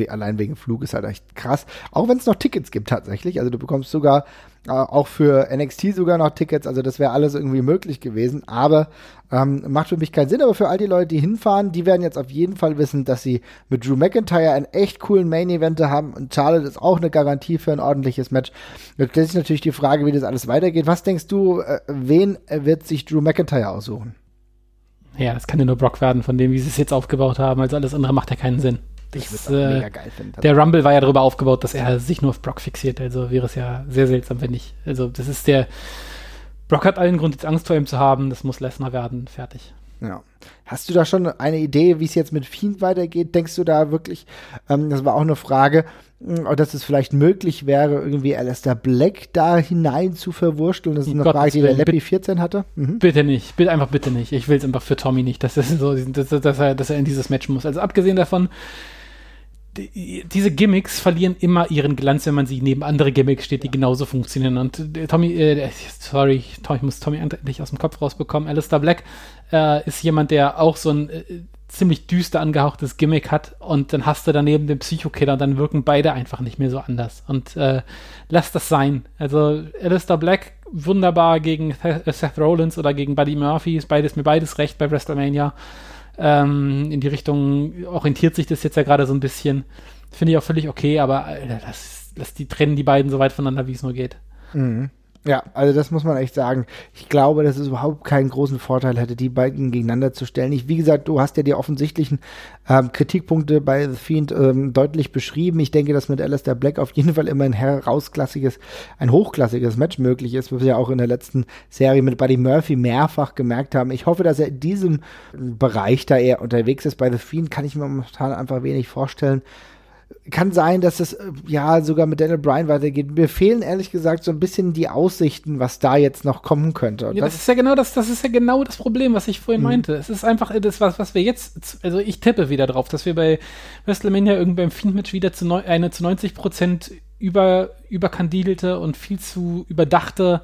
allein wegen Flug ist halt echt krass. Auch wenn es noch Tickets gibt tatsächlich. Also du bekommst sogar äh, auch für NXT sogar noch Tickets. Also das wäre alles irgendwie möglich gewesen. Aber ähm, macht für mich keinen Sinn. Aber für all die Leute, die hinfahren, die werden jetzt auf jeden Fall wissen, dass sie mit Drew McIntyre einen echt coolen Main-Event haben. Und Charlotte ist auch eine Garantie für ein ordentliches Match. Jetzt stellt sich natürlich die Frage, wie das alles weitergeht. Was denkst du, äh, wen wird sich Drew McIntyre aussuchen? Ja, das kann ja nur Brock werden, von dem, wie sie es jetzt aufgebaut haben. Also alles andere macht ja keinen Sinn. Ich würde äh, mega geil finden. Der Rumble war ja darüber aufgebaut, dass er sich nur auf Brock fixiert. Also wäre es ja sehr seltsam, wenn nicht. Also das ist der. Brock hat allen Grund, jetzt Angst vor ihm zu haben. Das muss Lesnar werden. Fertig. Ja. Hast du da schon eine Idee, wie es jetzt mit Fiend weitergeht? Denkst du da wirklich, ähm, das war auch eine Frage, hm, dass es vielleicht möglich wäre, irgendwie Alistair Black da hinein zu verwursteln? Das ist eine Gott, Frage, die der Leppi 14 hatte. Mhm. Bitte nicht, bitte einfach bitte nicht. Ich will es einfach für Tommy nicht, dass, das so, dass, dass, er, dass er in dieses Match muss. Also abgesehen davon, diese Gimmicks verlieren immer ihren Glanz, wenn man sie neben andere Gimmicks steht, die genauso funktionieren. Und äh, Tommy, äh, sorry, ich muss Tommy endlich aus dem Kopf rausbekommen. Alistair Black äh, ist jemand, der auch so ein äh, ziemlich düster angehauchtes Gimmick hat und dann hast du daneben den Psychokiller, dann wirken beide einfach nicht mehr so anders. Und äh, lass das sein. Also Alistair Black wunderbar gegen Seth Rollins oder gegen Buddy Murphy, ist beides mir beides recht bei WrestleMania. Ähm, in die Richtung orientiert sich das jetzt ja gerade so ein bisschen. Finde ich auch völlig okay, aber Alter, lass, lass die trennen die beiden so weit voneinander, wie es nur geht. Mhm. Ja, also das muss man echt sagen. Ich glaube, dass es überhaupt keinen großen Vorteil hätte, die beiden gegeneinander zu stellen. Ich, wie gesagt, du hast ja die offensichtlichen ähm, Kritikpunkte bei The Fiend ähm, deutlich beschrieben. Ich denke, dass mit Alistair Black auf jeden Fall immer ein herausklassiges, ein hochklassiges Match möglich ist, was wir ja auch in der letzten Serie mit Buddy Murphy mehrfach gemerkt haben. Ich hoffe, dass er in diesem Bereich, da er unterwegs ist bei The Fiend, kann ich mir momentan einfach wenig vorstellen kann sein, dass es äh, ja sogar mit Daniel Bryan weitergeht. Mir fehlen ehrlich gesagt so ein bisschen die Aussichten, was da jetzt noch kommen könnte. Ja, das, das, ist ja genau das, das ist ja genau das Problem, was ich vorhin mhm. meinte. Es ist einfach das, was, was wir jetzt, also ich tippe wieder drauf, dass wir bei WrestleMania irgendwie beim Fiend-Match wieder zu neu, eine zu 90 Prozent über, überkandidelte und viel zu überdachte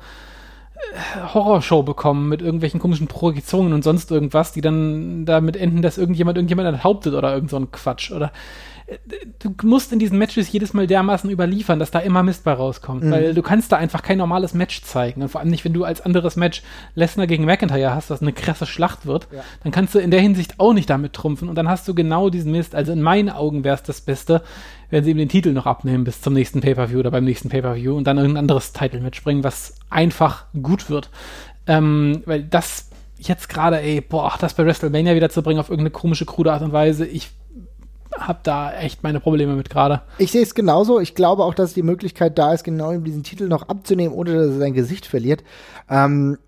äh, Horrorshow bekommen mit irgendwelchen komischen Projektionen und sonst irgendwas, die dann damit enden, dass irgendjemand irgendjemand enthauptet oder irgend so ein Quatsch oder du musst in diesen Matches jedes Mal dermaßen überliefern, dass da immer Mist bei rauskommt, mhm. weil du kannst da einfach kein normales Match zeigen und vor allem nicht, wenn du als anderes Match Lesnar gegen McIntyre hast, was eine krasse Schlacht wird, ja. dann kannst du in der Hinsicht auch nicht damit trumpfen und dann hast du genau diesen Mist. Also in meinen Augen wäre es das Beste, wenn sie ihm den Titel noch abnehmen bis zum nächsten Pay-Per-View oder beim nächsten Pay-Per-View und dann irgendein anderes Title-Match bringen, was einfach gut wird. Ähm, weil das jetzt gerade, ey, boah, das bei WrestleMania wieder zu bringen auf irgendeine komische, krude Art und Weise, ich habe da echt meine Probleme mit gerade. Ich sehe es genauso. Ich glaube auch, dass die Möglichkeit da ist, genau diesen Titel noch abzunehmen, ohne dass er sein Gesicht verliert. Ähm,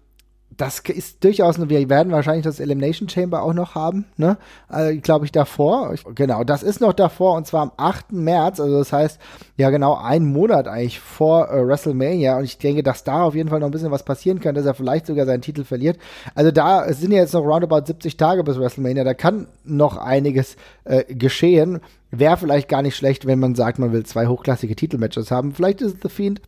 das ist durchaus, wir werden wahrscheinlich das Elimination Chamber auch noch haben, ne? Also, glaube ich, davor. Ich, genau, das ist noch davor und zwar am 8. März, also das heißt, ja genau einen Monat eigentlich vor äh, WrestleMania und ich denke, dass da auf jeden Fall noch ein bisschen was passieren kann, dass er vielleicht sogar seinen Titel verliert. Also da sind ja jetzt noch roundabout 70 Tage bis WrestleMania, da kann noch einiges äh, geschehen. Wäre vielleicht gar nicht schlecht, wenn man sagt, man will zwei hochklassige Titelmatches haben. Vielleicht ist es The Fiend,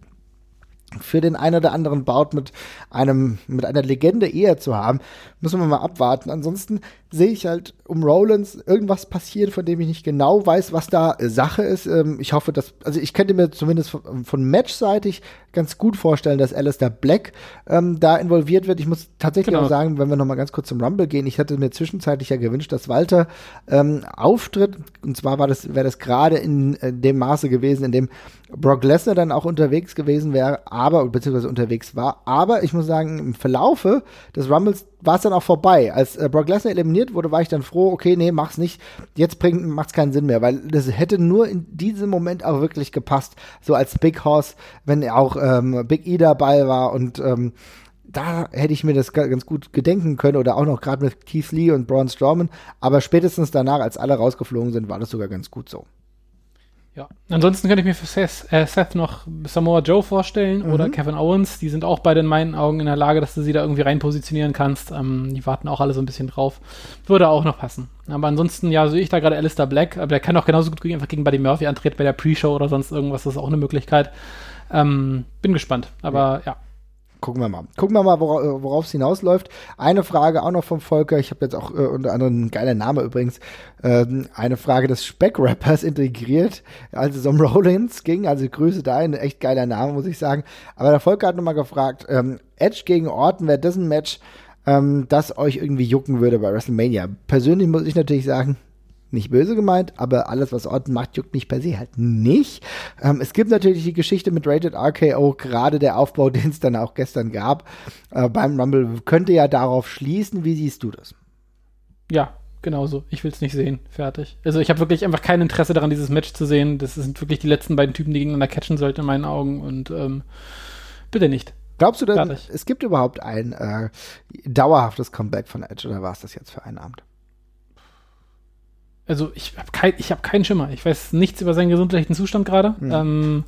für den einen oder anderen Bout mit einem, mit einer Legende eher zu haben, müssen wir mal abwarten. Ansonsten sehe ich halt um Rollins irgendwas passiert, von dem ich nicht genau weiß, was da Sache ist. Ähm, ich hoffe, dass, also ich könnte mir zumindest von, von Matchseitig ganz gut vorstellen, dass Alistair Black ähm, da involviert wird. Ich muss tatsächlich genau. auch sagen, wenn wir noch mal ganz kurz zum Rumble gehen, ich hatte mir zwischenzeitlich ja gewünscht, dass Walter ähm, auftritt. Und zwar war das, wäre das gerade in, in äh, dem Maße gewesen, in dem Brock Lesnar dann auch unterwegs gewesen wäre, aber, beziehungsweise unterwegs war. Aber ich muss sagen, im Verlaufe des Rumbles war es dann auch vorbei. Als äh, Brock Lesnar eliminiert wurde, war ich dann froh, okay, nee, mach's nicht. Jetzt bringt, macht's keinen Sinn mehr, weil das hätte nur in diesem Moment auch wirklich gepasst. So als Big Horse, wenn auch ähm, Big E dabei war und ähm, da hätte ich mir das ganz gut gedenken können oder auch noch gerade mit Keith Lee und Braun Strowman. Aber spätestens danach, als alle rausgeflogen sind, war das sogar ganz gut so. Ja. Ansonsten könnte ich mir für Seth, äh, Seth noch Samoa Joe vorstellen mhm. oder Kevin Owens. Die sind auch beide in meinen Augen in der Lage, dass du sie da irgendwie rein positionieren kannst. Ähm, die warten auch alle so ein bisschen drauf. Würde auch noch passen. Aber ansonsten, ja, sehe ich da gerade Alistair Black, aber der kann auch genauso gut einfach gegen Buddy Murphy antreten bei der Pre-Show oder sonst irgendwas. Das ist auch eine Möglichkeit. Ähm, bin gespannt. Aber ja. ja. Gucken wir mal. Gucken wir mal, worauf es hinausläuft. Eine Frage auch noch vom Volker. Ich habe jetzt auch äh, unter anderem ein geiler Name übrigens. Ähm, eine Frage des Speck-Rappers integriert, als es um Rollins ging. Also Grüße da, ein echt geiler Name, muss ich sagen. Aber der Volker hat nochmal gefragt, ähm, Edge gegen Orton, wäre das ein Match, ähm, das euch irgendwie jucken würde bei WrestleMania? Persönlich muss ich natürlich sagen, nicht böse gemeint, aber alles, was Orton macht, juckt mich per se halt nicht. Ähm, es gibt natürlich die Geschichte mit Rated RKO, gerade der Aufbau, den es dann auch gestern gab äh, beim Rumble, könnte ja darauf schließen. Wie siehst du das? Ja, genauso. Ich will es nicht sehen. Fertig. Also ich habe wirklich einfach kein Interesse daran, dieses Match zu sehen. Das sind wirklich die letzten beiden Typen, die gegeneinander catchen sollten in meinen Augen. Und ähm, bitte nicht. Glaubst du denn, es gibt überhaupt ein äh, dauerhaftes Comeback von Edge oder war es das jetzt für einen Abend? Also ich habe kein, hab keinen Schimmer. Ich weiß nichts über seinen gesundheitlichen Zustand gerade. Mhm. Ähm,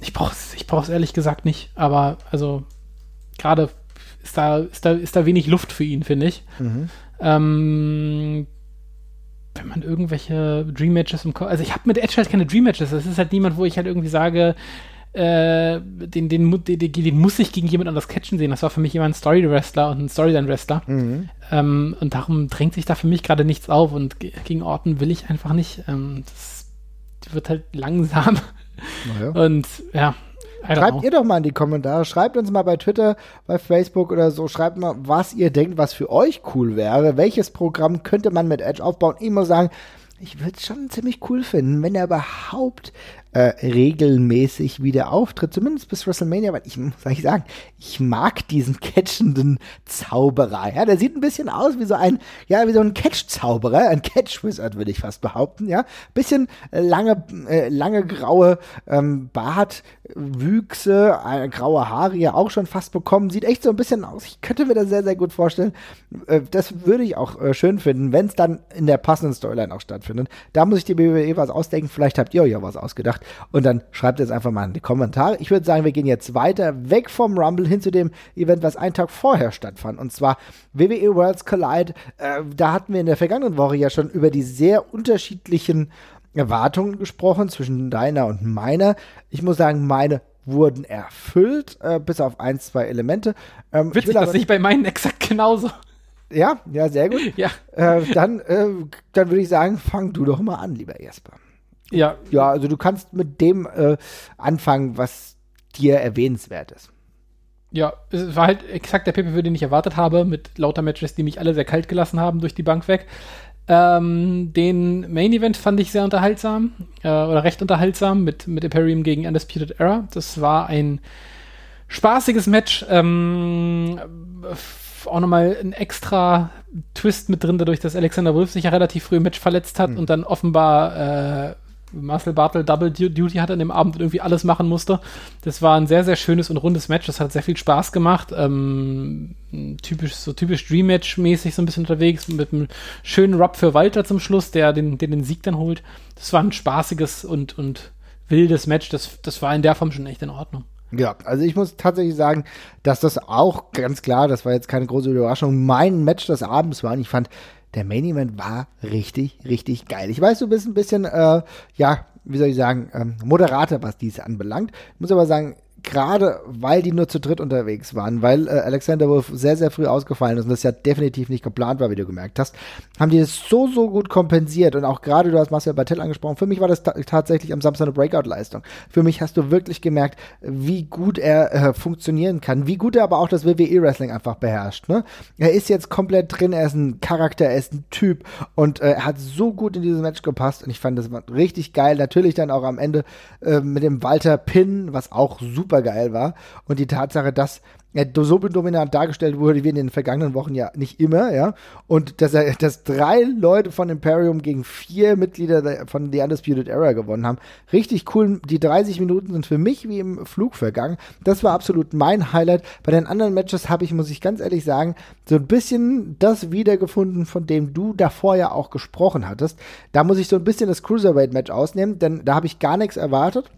ich brauche es ich brauch's ehrlich gesagt nicht. Aber also gerade ist da, ist, da, ist da wenig Luft für ihn, finde ich. Mhm. Ähm, wenn man irgendwelche Dream Matches im Kopf. Also ich habe mit Edge halt keine Dream Matches. Das ist halt niemand, wo ich halt irgendwie sage, äh, den, den, den, den, muss ich gegen jemand anders catchen sehen. Das war für mich immer ein Story-Wrestler und ein Storyline-Wrestler. Mhm. Ähm, und darum drängt sich da für mich gerade nichts auf und gegen Orten will ich einfach nicht. Ähm, das wird halt langsam. Ja. Und ja. Schreibt ihr doch mal in die Kommentare, schreibt uns mal bei Twitter, bei Facebook oder so, schreibt mal, was ihr denkt, was für euch cool wäre. Welches Programm könnte man mit Edge aufbauen? Ich muss sagen, ich würde es schon ziemlich cool finden, wenn er überhaupt äh, regelmäßig wieder auftritt, zumindest bis WrestleMania, weil ich muss eigentlich sagen, ich mag diesen catchenden Zauberer. Ja, der sieht ein bisschen aus wie so ein, ja, wie so ein Catch-Zauberer, ein Catch-Wizard, würde ich fast behaupten, ja. Bisschen äh, lange, äh, lange graue ähm, Bartwüchse, äh, graue Haare ja auch schon fast bekommen, sieht echt so ein bisschen aus. Ich könnte mir das sehr, sehr gut vorstellen. Äh, das würde ich auch äh, schön finden, wenn es dann in der passenden Storyline auch stattfindet. Da muss ich die WWE was ausdenken. Vielleicht habt ihr euch ja was ausgedacht. Und dann schreibt es einfach mal in die Kommentare. Ich würde sagen, wir gehen jetzt weiter weg vom Rumble hin zu dem Event, was einen Tag vorher stattfand. Und zwar WWE Worlds Collide. Äh, da hatten wir in der vergangenen Woche ja schon über die sehr unterschiedlichen Erwartungen gesprochen zwischen deiner und meiner. Ich muss sagen, meine wurden erfüllt, äh, bis auf ein, zwei Elemente. Ähm, Witzig, das sehe ich bei meinen exakt genauso. Ja, ja, sehr gut. ja. Äh, dann äh, dann würde ich sagen, fang du doch mal an, lieber Jesper. Ja. Ja, also du kannst mit dem äh, anfangen, was dir erwähnenswert ist. Ja, es war halt exakt der PPV, den ich erwartet habe, mit lauter Matches, die mich alle sehr kalt gelassen haben durch die Bank weg. Ähm, den Main Event fand ich sehr unterhaltsam, äh, oder recht unterhaltsam, mit, mit Imperium gegen Undisputed Era. Das war ein spaßiges Match. Ähm, auch nochmal ein extra Twist mit drin, dadurch, dass Alexander Wolf sich ja relativ früh im Match verletzt hat mhm. und dann offenbar äh, Marcel Bartel Double Duty hatte an dem Abend und irgendwie alles machen musste. Das war ein sehr, sehr schönes und rundes Match. Das hat sehr viel Spaß gemacht. Ähm, typisch, so typisch Dream Match-mäßig so ein bisschen unterwegs mit einem schönen Rub für Walter zum Schluss, der den, den, den Sieg dann holt. Das war ein spaßiges und, und wildes Match. Das, das war in der Form schon echt in Ordnung. Ja, also ich muss tatsächlich sagen, dass das auch ganz klar, das war jetzt keine große Überraschung, mein Match des Abends war. Und ich fand, der Main Event war richtig, richtig geil. Ich weiß, du bist ein bisschen, äh, ja, wie soll ich sagen, ähm, Moderator, was dies anbelangt. Ich muss aber sagen, gerade weil die nur zu dritt unterwegs waren, weil äh, Alexander Wolf sehr, sehr früh ausgefallen ist und das ja definitiv nicht geplant war, wie du gemerkt hast, haben die das so, so gut kompensiert und auch gerade, du hast Marcel Bartel angesprochen, für mich war das ta tatsächlich am Samstag eine Breakout-Leistung. Für mich hast du wirklich gemerkt, wie gut er äh, funktionieren kann, wie gut er aber auch das WWE-Wrestling einfach beherrscht. Ne? Er ist jetzt komplett drin, er ist ein Charakter, er ist ein Typ und äh, er hat so gut in dieses Match gepasst und ich fand das richtig geil. Natürlich dann auch am Ende äh, mit dem Walter Pin, was auch super super geil war. Und die Tatsache, dass er so dominant dargestellt wurde wie in den vergangenen Wochen ja nicht immer, ja. Und dass er, dass drei Leute von Imperium gegen vier Mitglieder von The Undisputed Era gewonnen haben. Richtig cool. Die 30 Minuten sind für mich wie im Flug vergangen. Das war absolut mein Highlight. Bei den anderen Matches habe ich, muss ich ganz ehrlich sagen, so ein bisschen das wiedergefunden, von dem du davor ja auch gesprochen hattest. Da muss ich so ein bisschen das Cruiserweight-Match ausnehmen, denn da habe ich gar nichts erwartet.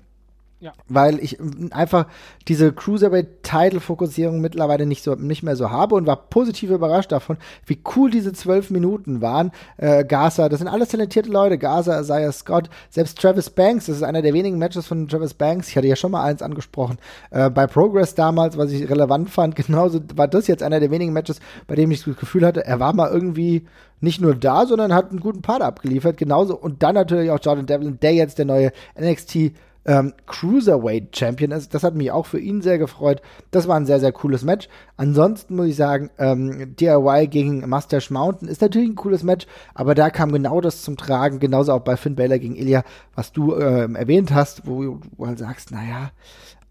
Ja. Weil ich einfach diese Cruiserweight-Title-Fokussierung mittlerweile nicht, so, nicht mehr so habe und war positiv überrascht davon, wie cool diese zwölf Minuten waren. Äh, Gaza, das sind alles talentierte Leute. Gaza, Isaiah Scott, selbst Travis Banks, das ist einer der wenigen Matches von Travis Banks. Ich hatte ja schon mal eins angesprochen. Äh, bei Progress damals, was ich relevant fand, genauso war das jetzt einer der wenigen Matches, bei dem ich das Gefühl hatte, er war mal irgendwie nicht nur da, sondern hat einen guten Part abgeliefert. Genauso. Und dann natürlich auch Jordan Devlin, der jetzt der neue NXT ähm, Cruiserweight Champion ist. Das hat mich auch für ihn sehr gefreut. Das war ein sehr, sehr cooles Match. Ansonsten muss ich sagen, ähm, DIY gegen Mustache Mountain ist natürlich ein cooles Match, aber da kam genau das zum Tragen, genauso auch bei Finn Balor gegen Ilya, was du ähm, erwähnt hast, wo du halt sagst, naja,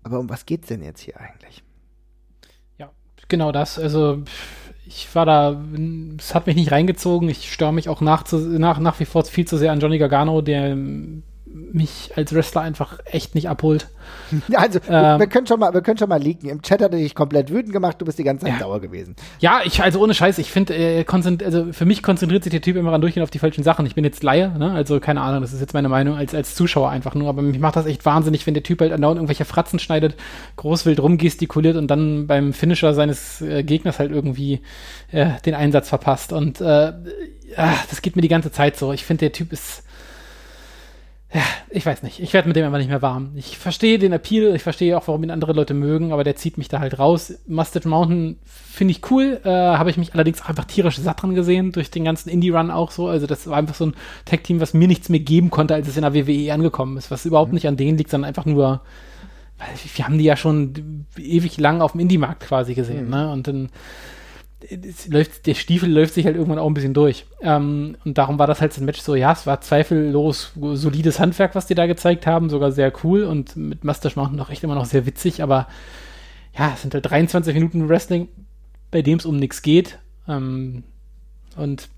aber um was geht's denn jetzt hier eigentlich? Ja, genau das. Also ich war da, es hat mich nicht reingezogen. Ich störe mich auch nach, nach, nach wie vor viel zu sehr an Johnny Gargano, der mich als Wrestler einfach echt nicht abholt. Also, ähm, wir, können schon mal, wir können schon mal leaken. Im Chat hat er dich komplett wütend gemacht, du bist die ganze Zeit ja. sauer gewesen. Ja, ich, also ohne Scheiß, ich finde, äh, also für mich konzentriert sich der Typ immer ran durchgehend auf die falschen Sachen. Ich bin jetzt Laie, ne? also keine Ahnung, das ist jetzt meine Meinung als, als Zuschauer einfach nur, aber mich macht das echt wahnsinnig, wenn der Typ halt andauernd irgendwelche Fratzen schneidet, großwild rumgestikuliert und dann beim Finisher seines äh, Gegners halt irgendwie äh, den Einsatz verpasst. Und äh, das geht mir die ganze Zeit so. Ich finde, der Typ ist ja, ich weiß nicht. Ich werde mit dem einfach nicht mehr warm. Ich verstehe den Appeal, ich verstehe auch, warum ihn andere Leute mögen, aber der zieht mich da halt raus. Mustache Mountain finde ich cool, äh, habe ich mich allerdings auch einfach tierisch satt dran gesehen, durch den ganzen Indie-Run auch so. Also das war einfach so ein Tag-Team, was mir nichts mehr geben konnte, als es in der WWE angekommen ist, was überhaupt mhm. nicht an denen liegt, sondern einfach nur, weil wir haben die ja schon ewig lang auf dem Indie-Markt quasi gesehen, mhm. ne? Und dann läuft, der Stiefel läuft sich halt irgendwann auch ein bisschen durch. Ähm, und darum war das halt ein Match so, ja, es war zweifellos solides Handwerk, was die da gezeigt haben, sogar sehr cool und mit Mustache Mountain noch echt immer noch sehr witzig, aber ja, es sind halt 23 Minuten Wrestling, bei dem es um nichts geht. Ähm, und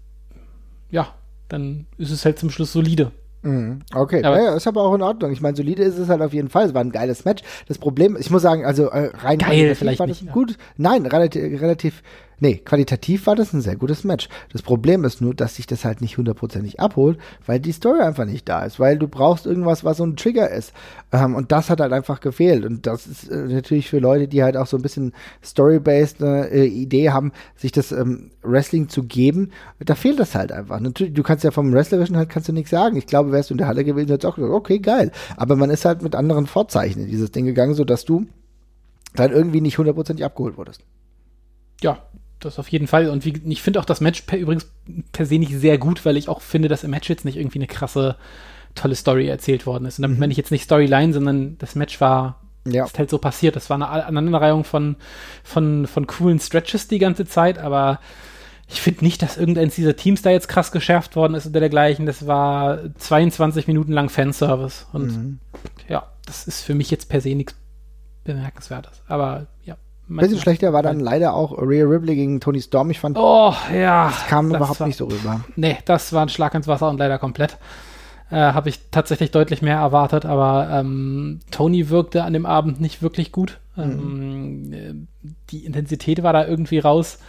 ja, dann ist es halt zum Schluss solide. Mhm. Okay, aber, ja, ist aber auch in Ordnung. Ich meine, solide ist es halt auf jeden Fall. Es war ein geiles Match. Das Problem, ich muss sagen, also äh, rein geil vielleicht war das nicht, gut. Ja. Nein, relativ, relativ Nee, qualitativ war das ein sehr gutes Match. Das Problem ist nur, dass sich das halt nicht hundertprozentig abholt, weil die Story einfach nicht da ist, weil du brauchst irgendwas, was so ein Trigger ist. Ähm, und das hat halt einfach gefehlt. Und das ist äh, natürlich für Leute, die halt auch so ein bisschen Story-based äh, Idee haben, sich das ähm, Wrestling zu geben, da fehlt das halt einfach. Natürlich, du kannst ja vom Wrestlerischen halt kannst du nichts sagen. Ich glaube, wärst du in der Halle gewesen, hättest du auch gesagt, okay, geil. Aber man ist halt mit anderen Vorzeichen in dieses Ding gegangen, sodass du dann irgendwie nicht hundertprozentig abgeholt wurdest. Ja, das auf jeden Fall. Und wie, ich finde auch das Match per, übrigens per se nicht sehr gut, weil ich auch finde, dass im Match jetzt nicht irgendwie eine krasse, tolle Story erzählt worden ist. Und damit mhm. meine ich jetzt nicht Storyline, sondern das Match war ja. ist halt so passiert. Das war eine Aneinanderreihung von, von, von coolen Stretches die ganze Zeit, aber ich finde nicht, dass irgendeins dieser Teams da jetzt krass geschärft worden ist oder dergleichen. Das war 22 Minuten lang Fanservice. Und mhm. ja, das ist für mich jetzt per se nichts Bemerkenswertes. Aber ja. Ein bisschen schlechter war dann leider auch Rhea Ripley gegen Tony Storm. Ich fand, oh, ja, das kam das überhaupt war, nicht so rüber. Nee, das war ein Schlag ins Wasser und leider komplett. Äh, Habe ich tatsächlich deutlich mehr erwartet, aber ähm, Tony wirkte an dem Abend nicht wirklich gut. Mhm. Ähm, die Intensität war da irgendwie raus.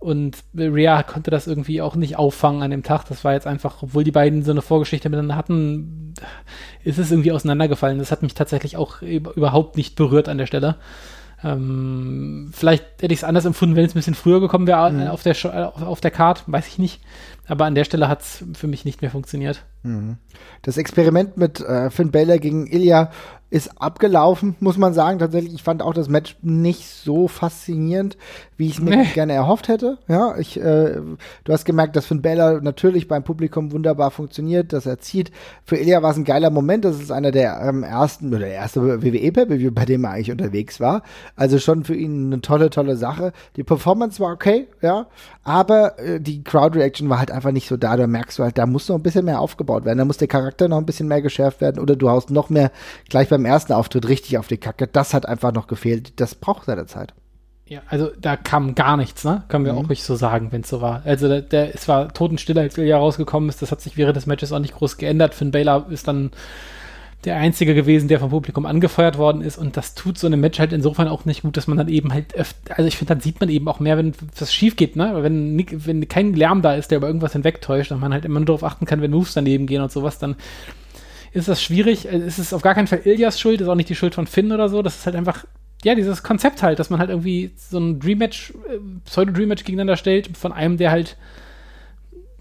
Und Rhea konnte das irgendwie auch nicht auffangen an dem Tag. Das war jetzt einfach, obwohl die beiden so eine Vorgeschichte miteinander hatten, ist es irgendwie auseinandergefallen. Das hat mich tatsächlich auch überhaupt nicht berührt an der Stelle. Ähm, vielleicht hätte ich es anders empfunden, wenn es ein bisschen früher gekommen wäre mhm. auf der auf, auf der Card, weiß ich nicht. Aber an der Stelle hat es für mich nicht mehr funktioniert. Mhm. Das Experiment mit äh, Finn Balor gegen Ilya ist abgelaufen, muss man sagen. Tatsächlich, ich fand auch das Match nicht so faszinierend, wie ich es mir nee. gerne erhofft hätte. Ja, ich, äh, du hast gemerkt, dass Finn Balor natürlich beim Publikum wunderbar funktioniert, dass er zieht. Für Ilya war es ein geiler Moment. Das ist einer der ähm, ersten oder der erste WWE Pay-per-View, bei dem er eigentlich unterwegs war. Also schon für ihn eine tolle, tolle Sache. Die Performance war okay, ja, aber äh, die Crowd Reaction war halt einfach nicht so da. Da merkst du halt, da muss noch ein bisschen mehr aufgebaut werden. Da muss der Charakter noch ein bisschen mehr geschärft werden oder du haust noch mehr gleich beim ersten Auftritt richtig auf die Kacke. Das hat einfach noch gefehlt. Das braucht seine Zeit. Ja, also da kam gar nichts, ne? Können wir mhm. auch nicht so sagen, wenn es so war. Also der, der, es war totenstille, als Ilya rausgekommen ist. Das hat sich während des Matches auch nicht groß geändert. Finn Baylor ist dann der Einzige gewesen, der vom Publikum angefeuert worden ist. Und das tut so einem Match halt insofern auch nicht gut, dass man dann eben halt öfter, also ich finde, dann sieht man eben auch mehr, wenn was schief geht, ne? Wenn, wenn kein Lärm da ist, der über irgendwas hinwegtäuscht und man halt immer nur darauf achten kann, wenn Moves daneben gehen und sowas, dann ist das schwierig. Also es ist auf gar keinen Fall Ilias Schuld, ist auch nicht die Schuld von Finn oder so. Das ist halt einfach, ja, dieses Konzept halt, dass man halt irgendwie so ein Dream-Match, äh, Pseudo-Dream-Match gegeneinander stellt von einem, der halt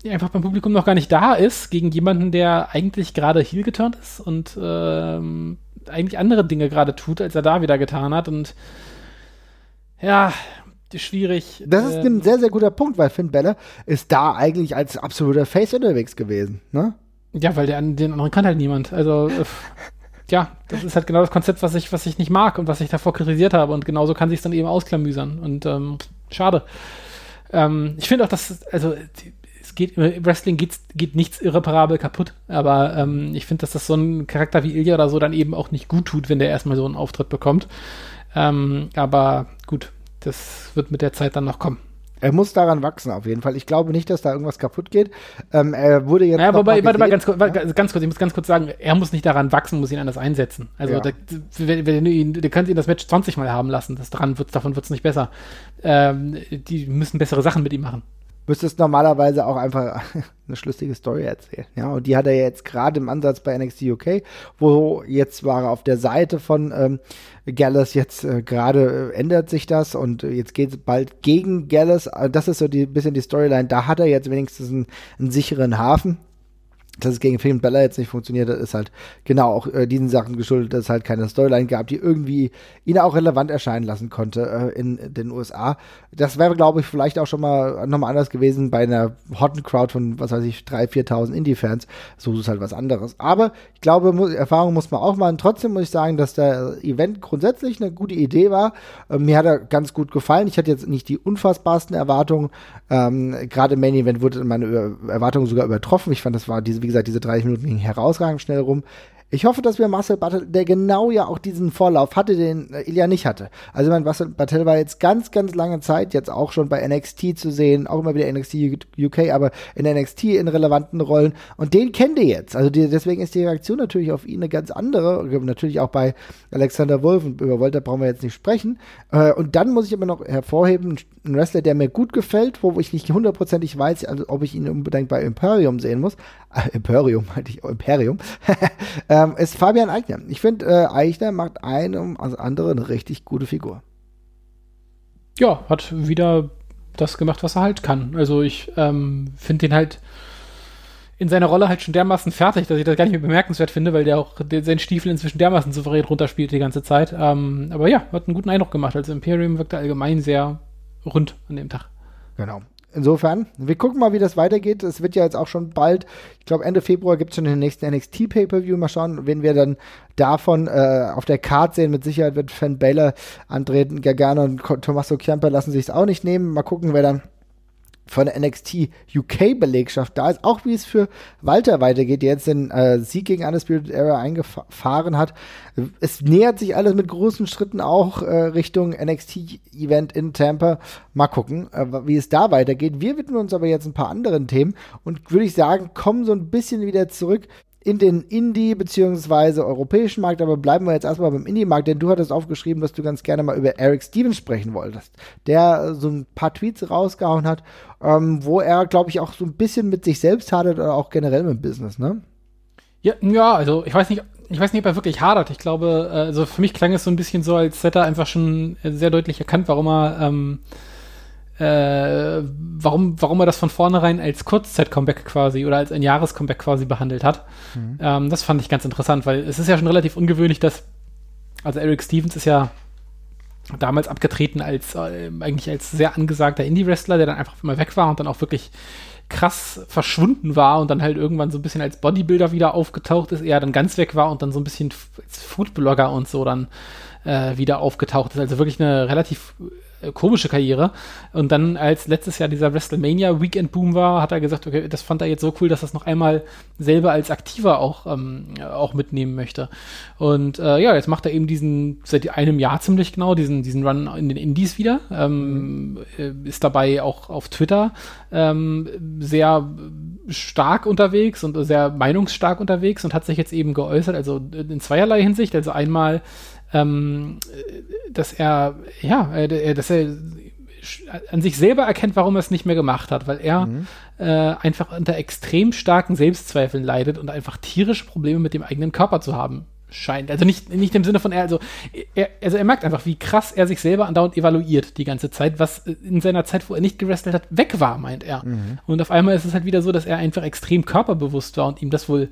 einfach beim Publikum noch gar nicht da ist, gegen jemanden, der eigentlich gerade heel geturnt ist und ähm, eigentlich andere Dinge gerade tut, als er da wieder getan hat. Und ja, schwierig. Das ist ähm, ein sehr, sehr guter Punkt, weil Finn Balor ist da eigentlich als absoluter Face unterwegs gewesen, ne? Ja, weil der, den anderen kann halt niemand. Also, äh, ja, das ist halt genau das Konzept, was ich, was ich nicht mag und was ich davor kritisiert habe. Und genauso kann sich dann eben ausklamüsern. Und ähm, schade. Ähm, ich finde auch, dass, also die, geht, im Wrestling geht, geht nichts irreparabel kaputt, aber ähm, ich finde, dass das so ein Charakter wie Ilya oder so dann eben auch nicht gut tut, wenn der erstmal so einen Auftritt bekommt. Ähm, aber gut, das wird mit der Zeit dann noch kommen. Er muss daran wachsen, auf jeden Fall. Ich glaube nicht, dass da irgendwas kaputt geht. Ähm, er wurde jetzt. Ja, wobei, warte mal, ganz, ganz kurz, ich muss ganz kurz sagen, er muss nicht daran wachsen, muss ihn anders einsetzen. Also, ja. da, wenn, wenn du ihn, du kannst ihn das Match 20 Mal haben lassen, das dran wird's, davon wird es nicht besser. Ähm, die müssen bessere Sachen mit ihm machen müsstest normalerweise auch einfach eine schlüssige Story erzählen. Ja, und die hat er jetzt gerade im Ansatz bei NXT UK, wo jetzt war er auf der Seite von ähm, Gallus, jetzt äh, gerade äh, ändert sich das und jetzt geht es bald gegen Gallus. Das ist so die bisschen die Storyline. Da hat er jetzt wenigstens einen, einen sicheren Hafen dass es gegen Finn Bella jetzt nicht funktioniert hat, ist halt genau auch äh, diesen Sachen geschuldet, dass es halt keine Storyline gab, die irgendwie ihn auch relevant erscheinen lassen konnte äh, in den USA. Das wäre, glaube ich, vielleicht auch schon mal nochmal anders gewesen bei einer hotten Crowd von, was weiß ich, 3.000, 4.000 Indie-Fans. So ist es halt was anderes. Aber ich glaube, mu Erfahrung muss man auch machen. Trotzdem muss ich sagen, dass der Event grundsätzlich eine gute Idee war. Äh, mir hat er ganz gut gefallen. Ich hatte jetzt nicht die unfassbarsten Erwartungen. Ähm, Gerade im Main Event wurde meine Erwartungen sogar übertroffen. Ich fand, das war diese wie gesagt, diese 30 Minuten gingen herausragend schnell rum. Ich hoffe, dass wir Marcel Battle, der genau ja auch diesen Vorlauf hatte, den äh, Ilya nicht hatte. Also, mein Marcel Battle war jetzt ganz, ganz lange Zeit jetzt auch schon bei NXT zu sehen, auch immer wieder NXT UK, aber in NXT in relevanten Rollen. Und den kennt ihr jetzt. Also, die, deswegen ist die Reaktion natürlich auf ihn eine ganz andere. Natürlich auch bei Alexander Wolf und über Wolter brauchen wir jetzt nicht sprechen. Äh, und dann muss ich aber noch hervorheben, ein Wrestler, der mir gut gefällt, wo ich nicht hundertprozentig weiß, also, ob ich ihn unbedingt bei Imperium sehen muss. Imperium, meinte ich, Imperium. ähm, ist Fabian Eichner. Ich finde, äh, Eichner macht einem als andere eine richtig gute Figur. Ja, hat wieder das gemacht, was er halt kann. Also ich ähm, finde den halt in seiner Rolle halt schon dermaßen fertig, dass ich das gar nicht mehr bemerkenswert finde, weil der auch der, seinen Stiefel inzwischen dermaßen souverän runterspielt die ganze Zeit. Ähm, aber ja, hat einen guten Eindruck gemacht. Also Imperium wirkte allgemein sehr rund an dem Tag. Genau. Insofern, wir gucken mal, wie das weitergeht. Es wird ja jetzt auch schon bald, ich glaube Ende Februar gibt es schon den nächsten NXT Pay-Per-View. Mal schauen, wenn wir dann davon äh, auf der Card sehen. Mit Sicherheit wird Fan Baylor antreten. Gargano und Tommaso Ciampa lassen sich es auch nicht nehmen. Mal gucken, wer dann von der NXT UK-Belegschaft da ist, auch wie es für Walter weitergeht, der jetzt den äh, Sieg gegen Undisputed Era eingefahren hat. Es nähert sich alles mit großen Schritten auch äh, Richtung NXT-Event in Tampa. Mal gucken, äh, wie es da weitergeht. Wir widmen uns aber jetzt ein paar anderen Themen und würde ich sagen, kommen so ein bisschen wieder zurück in den Indie- bzw. europäischen Markt, aber bleiben wir jetzt erstmal beim Indie-Markt, denn du hattest aufgeschrieben, dass du ganz gerne mal über Eric Stevens sprechen wolltest, der so ein paar Tweets rausgehauen hat, ähm, wo er, glaube ich, auch so ein bisschen mit sich selbst hadert oder auch generell mit Business, ne? Ja, ja, also ich weiß nicht, ich weiß nicht, ob er wirklich hadert. Ich glaube, äh, also für mich klang es so ein bisschen so, als hätte er einfach schon sehr deutlich erkannt, warum er ähm, äh, warum, warum er das von vornherein als Kurzzeit-Comeback quasi oder als ein Jahres-Comeback quasi behandelt hat. Mhm. Ähm, das fand ich ganz interessant, weil es ist ja schon relativ ungewöhnlich, dass, also Eric Stevens ist ja damals abgetreten als äh, eigentlich als sehr angesagter Indie-Wrestler, der dann einfach immer weg war und dann auch wirklich krass verschwunden war und dann halt irgendwann so ein bisschen als Bodybuilder wieder aufgetaucht ist, er dann ganz weg war und dann so ein bisschen als Foodblogger und so dann äh, wieder aufgetaucht ist. Also wirklich eine relativ komische Karriere. Und dann, als letztes Jahr dieser WrestleMania Weekend Boom war, hat er gesagt, okay, das fand er jetzt so cool, dass er es noch einmal selber als Aktiver auch, ähm, auch mitnehmen möchte. Und äh, ja, jetzt macht er eben diesen, seit einem Jahr ziemlich genau, diesen, diesen Run in den Indies wieder. Ähm, mhm. Ist dabei auch auf Twitter ähm, sehr stark unterwegs und sehr meinungsstark unterwegs und hat sich jetzt eben geäußert, also in zweierlei Hinsicht. Also einmal ähm, dass er, ja, äh, dass er an sich selber erkennt, warum er es nicht mehr gemacht hat, weil er mhm. äh, einfach unter extrem starken Selbstzweifeln leidet und einfach tierische Probleme mit dem eigenen Körper zu haben scheint. Also nicht, nicht im Sinne von er, also er, also er merkt einfach, wie krass er sich selber andauernd evaluiert die ganze Zeit, was in seiner Zeit, wo er nicht gewrestelt hat, weg war, meint er. Mhm. Und auf einmal ist es halt wieder so, dass er einfach extrem körperbewusst war und ihm das wohl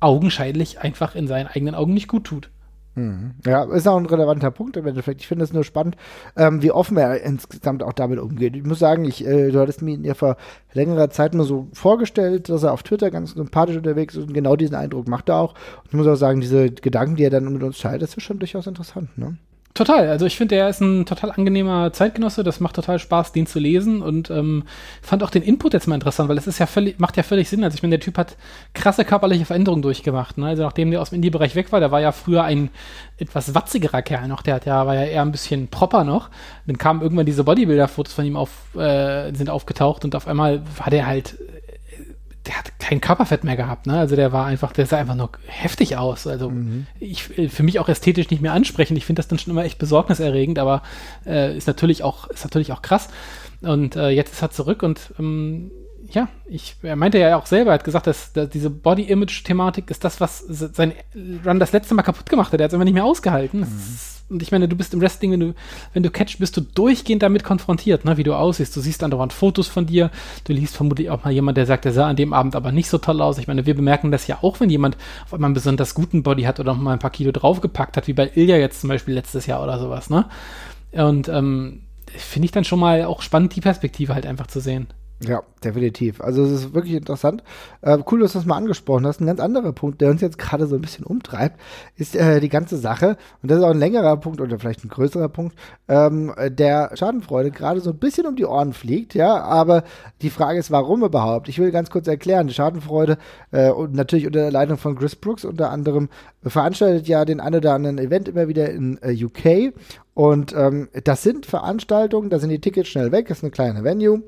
augenscheinlich einfach in seinen eigenen Augen nicht gut tut. Mhm. Ja, ist auch ein relevanter Punkt im Endeffekt. Ich finde es nur spannend, ähm, wie offen er insgesamt auch damit umgeht. Ich muss sagen, ich, äh, du hattest mir ja vor längerer Zeit nur so vorgestellt, dass er auf Twitter ganz sympathisch unterwegs ist und genau diesen Eindruck macht er auch. Und ich muss auch sagen, diese Gedanken, die er dann mit uns teilt, das ist schon durchaus interessant, ne? Total. Also ich finde, er ist ein total angenehmer Zeitgenosse. Das macht total Spaß, den zu lesen und ähm, fand auch den Input jetzt mal interessant, weil es ist ja völlig, macht ja völlig Sinn. Also ich meine, der Typ hat krasse körperliche Veränderungen durchgemacht. Ne? Also nachdem der aus dem Indie-Bereich weg war, der war ja früher ein etwas watzigerer Kerl noch. Der hat ja, war ja eher ein bisschen proper noch. Dann kamen irgendwann diese Bodybuilder-Fotos von ihm auf, äh, sind aufgetaucht und auf einmal war der halt der hat kein Körperfett mehr gehabt, ne? Also der war einfach, der sah einfach nur heftig aus. Also mhm. ich für mich auch ästhetisch nicht mehr ansprechend. Ich finde das dann schon immer echt besorgniserregend, aber äh, ist natürlich auch, ist natürlich auch krass. Und äh, jetzt ist er zurück und ähm, ja, ich, er meinte ja auch selber, er hat gesagt, dass, dass diese Body-Image-Thematik ist das, was sein Run das letzte Mal kaputt gemacht hat. Er hat es einfach nicht mehr ausgehalten. Mhm. Und ich meine, du bist im Wrestling, wenn du, wenn du catch, bist du durchgehend damit konfrontiert, ne, wie du aussiehst. Du siehst andauernd Fotos von dir. Du liest vermutlich auch mal jemand, der sagt, der sah an dem Abend aber nicht so toll aus. Ich meine, wir bemerken das ja auch, wenn jemand auf einmal einen besonders guten Body hat oder noch mal ein paar Kilo draufgepackt hat, wie bei Ilja jetzt zum Beispiel letztes Jahr oder sowas, ne? Und, ähm, finde ich dann schon mal auch spannend, die Perspektive halt einfach zu sehen. Ja, definitiv. Also es ist wirklich interessant. Äh, cool, dass du das mal angesprochen hast. Ein ganz anderer Punkt, der uns jetzt gerade so ein bisschen umtreibt, ist äh, die ganze Sache, und das ist auch ein längerer Punkt oder vielleicht ein größerer Punkt, ähm, der Schadenfreude gerade so ein bisschen um die Ohren fliegt, ja, aber die Frage ist, warum überhaupt? Ich will ganz kurz erklären, die Schadenfreude äh, und natürlich unter der Leitung von Chris Brooks unter anderem veranstaltet ja den ein oder anderen Event immer wieder in äh, UK und ähm, das sind Veranstaltungen, da sind die Tickets schnell weg, das ist eine kleine Venue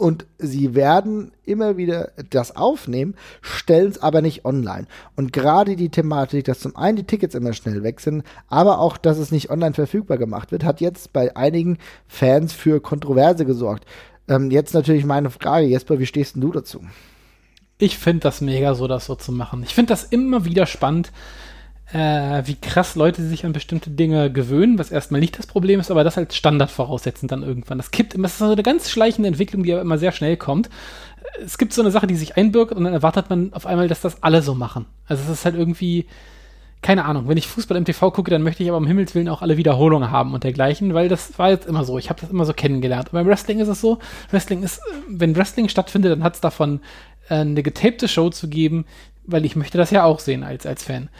und sie werden immer wieder das aufnehmen, stellen es aber nicht online. Und gerade die Thematik, dass zum einen die Tickets immer schnell weg sind, aber auch, dass es nicht online verfügbar gemacht wird, hat jetzt bei einigen Fans für Kontroverse gesorgt. Ähm, jetzt natürlich meine Frage, Jesper, wie stehst du dazu? Ich finde das mega so, das so zu machen. Ich finde das immer wieder spannend, äh, wie krass Leute sich an bestimmte Dinge gewöhnen, was erstmal nicht das Problem ist, aber das als Standard voraussetzen dann irgendwann. Das kippt immer, das ist so eine ganz schleichende Entwicklung, die aber immer sehr schnell kommt. Es gibt so eine Sache, die sich einbürgt und dann erwartet man auf einmal, dass das alle so machen. Also es ist halt irgendwie, keine Ahnung, wenn ich Fußball im TV gucke, dann möchte ich aber um Himmels Willen auch alle Wiederholungen haben und dergleichen, weil das war jetzt immer so. Ich habe das immer so kennengelernt. Und beim Wrestling ist es so, Wrestling ist, wenn Wrestling stattfindet, dann hat es davon, äh, eine getapte Show zu geben, weil ich möchte das ja auch sehen als, als Fan.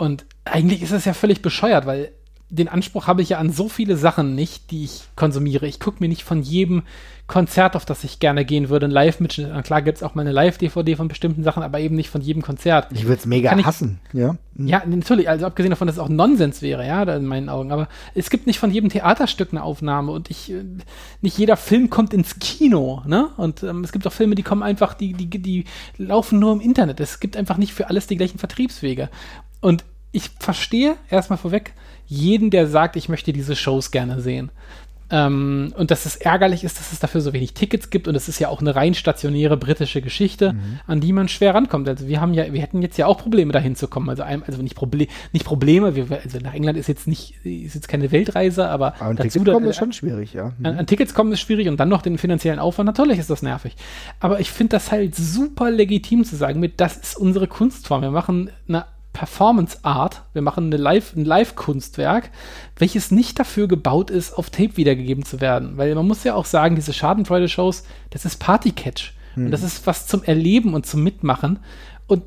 Und eigentlich ist es ja völlig bescheuert, weil den Anspruch habe ich ja an so viele Sachen nicht, die ich konsumiere. Ich gucke mir nicht von jedem Konzert, auf das ich gerne gehen würde, ein Live-Mitschnitt. Klar gibt es auch mal eine Live-DVD von bestimmten Sachen, aber eben nicht von jedem Konzert. Ich würde es mega ich, hassen, ja. Mhm. Ja, natürlich, also abgesehen davon, dass es auch Nonsens wäre, ja, in meinen Augen. Aber es gibt nicht von jedem Theaterstück eine Aufnahme und ich, äh, nicht jeder Film kommt ins Kino, ne? Und ähm, es gibt auch Filme, die kommen einfach, die, die, die laufen nur im Internet. Es gibt einfach nicht für alles die gleichen Vertriebswege. Und ich verstehe erstmal vorweg jeden, der sagt, ich möchte diese Shows gerne sehen. Ähm, und dass es ärgerlich ist, dass es dafür so wenig Tickets gibt und es ist ja auch eine rein stationäre britische Geschichte, mhm. an die man schwer rankommt. Also wir haben ja, wir hätten jetzt ja auch Probleme dahin zu kommen. Also, also nicht, Proble nicht Probleme, wir, also nach England ist jetzt nicht, ist jetzt keine Weltreise, aber, aber an dazu Tickets kommen da, ist schon schwierig, ja. Mhm. An, an, Tickets kommen ist schwierig und dann noch den finanziellen Aufwand, natürlich ist das nervig. Aber ich finde das halt super legitim zu sagen, mit das ist unsere Kunstform. Wir machen eine Performance Art. Wir machen eine Live, ein Live-Kunstwerk, welches nicht dafür gebaut ist, auf Tape wiedergegeben zu werden. Weil man muss ja auch sagen, diese Schadenfreude-Shows, das ist Party-Catch. Mhm. Und das ist was zum Erleben und zum Mitmachen. Und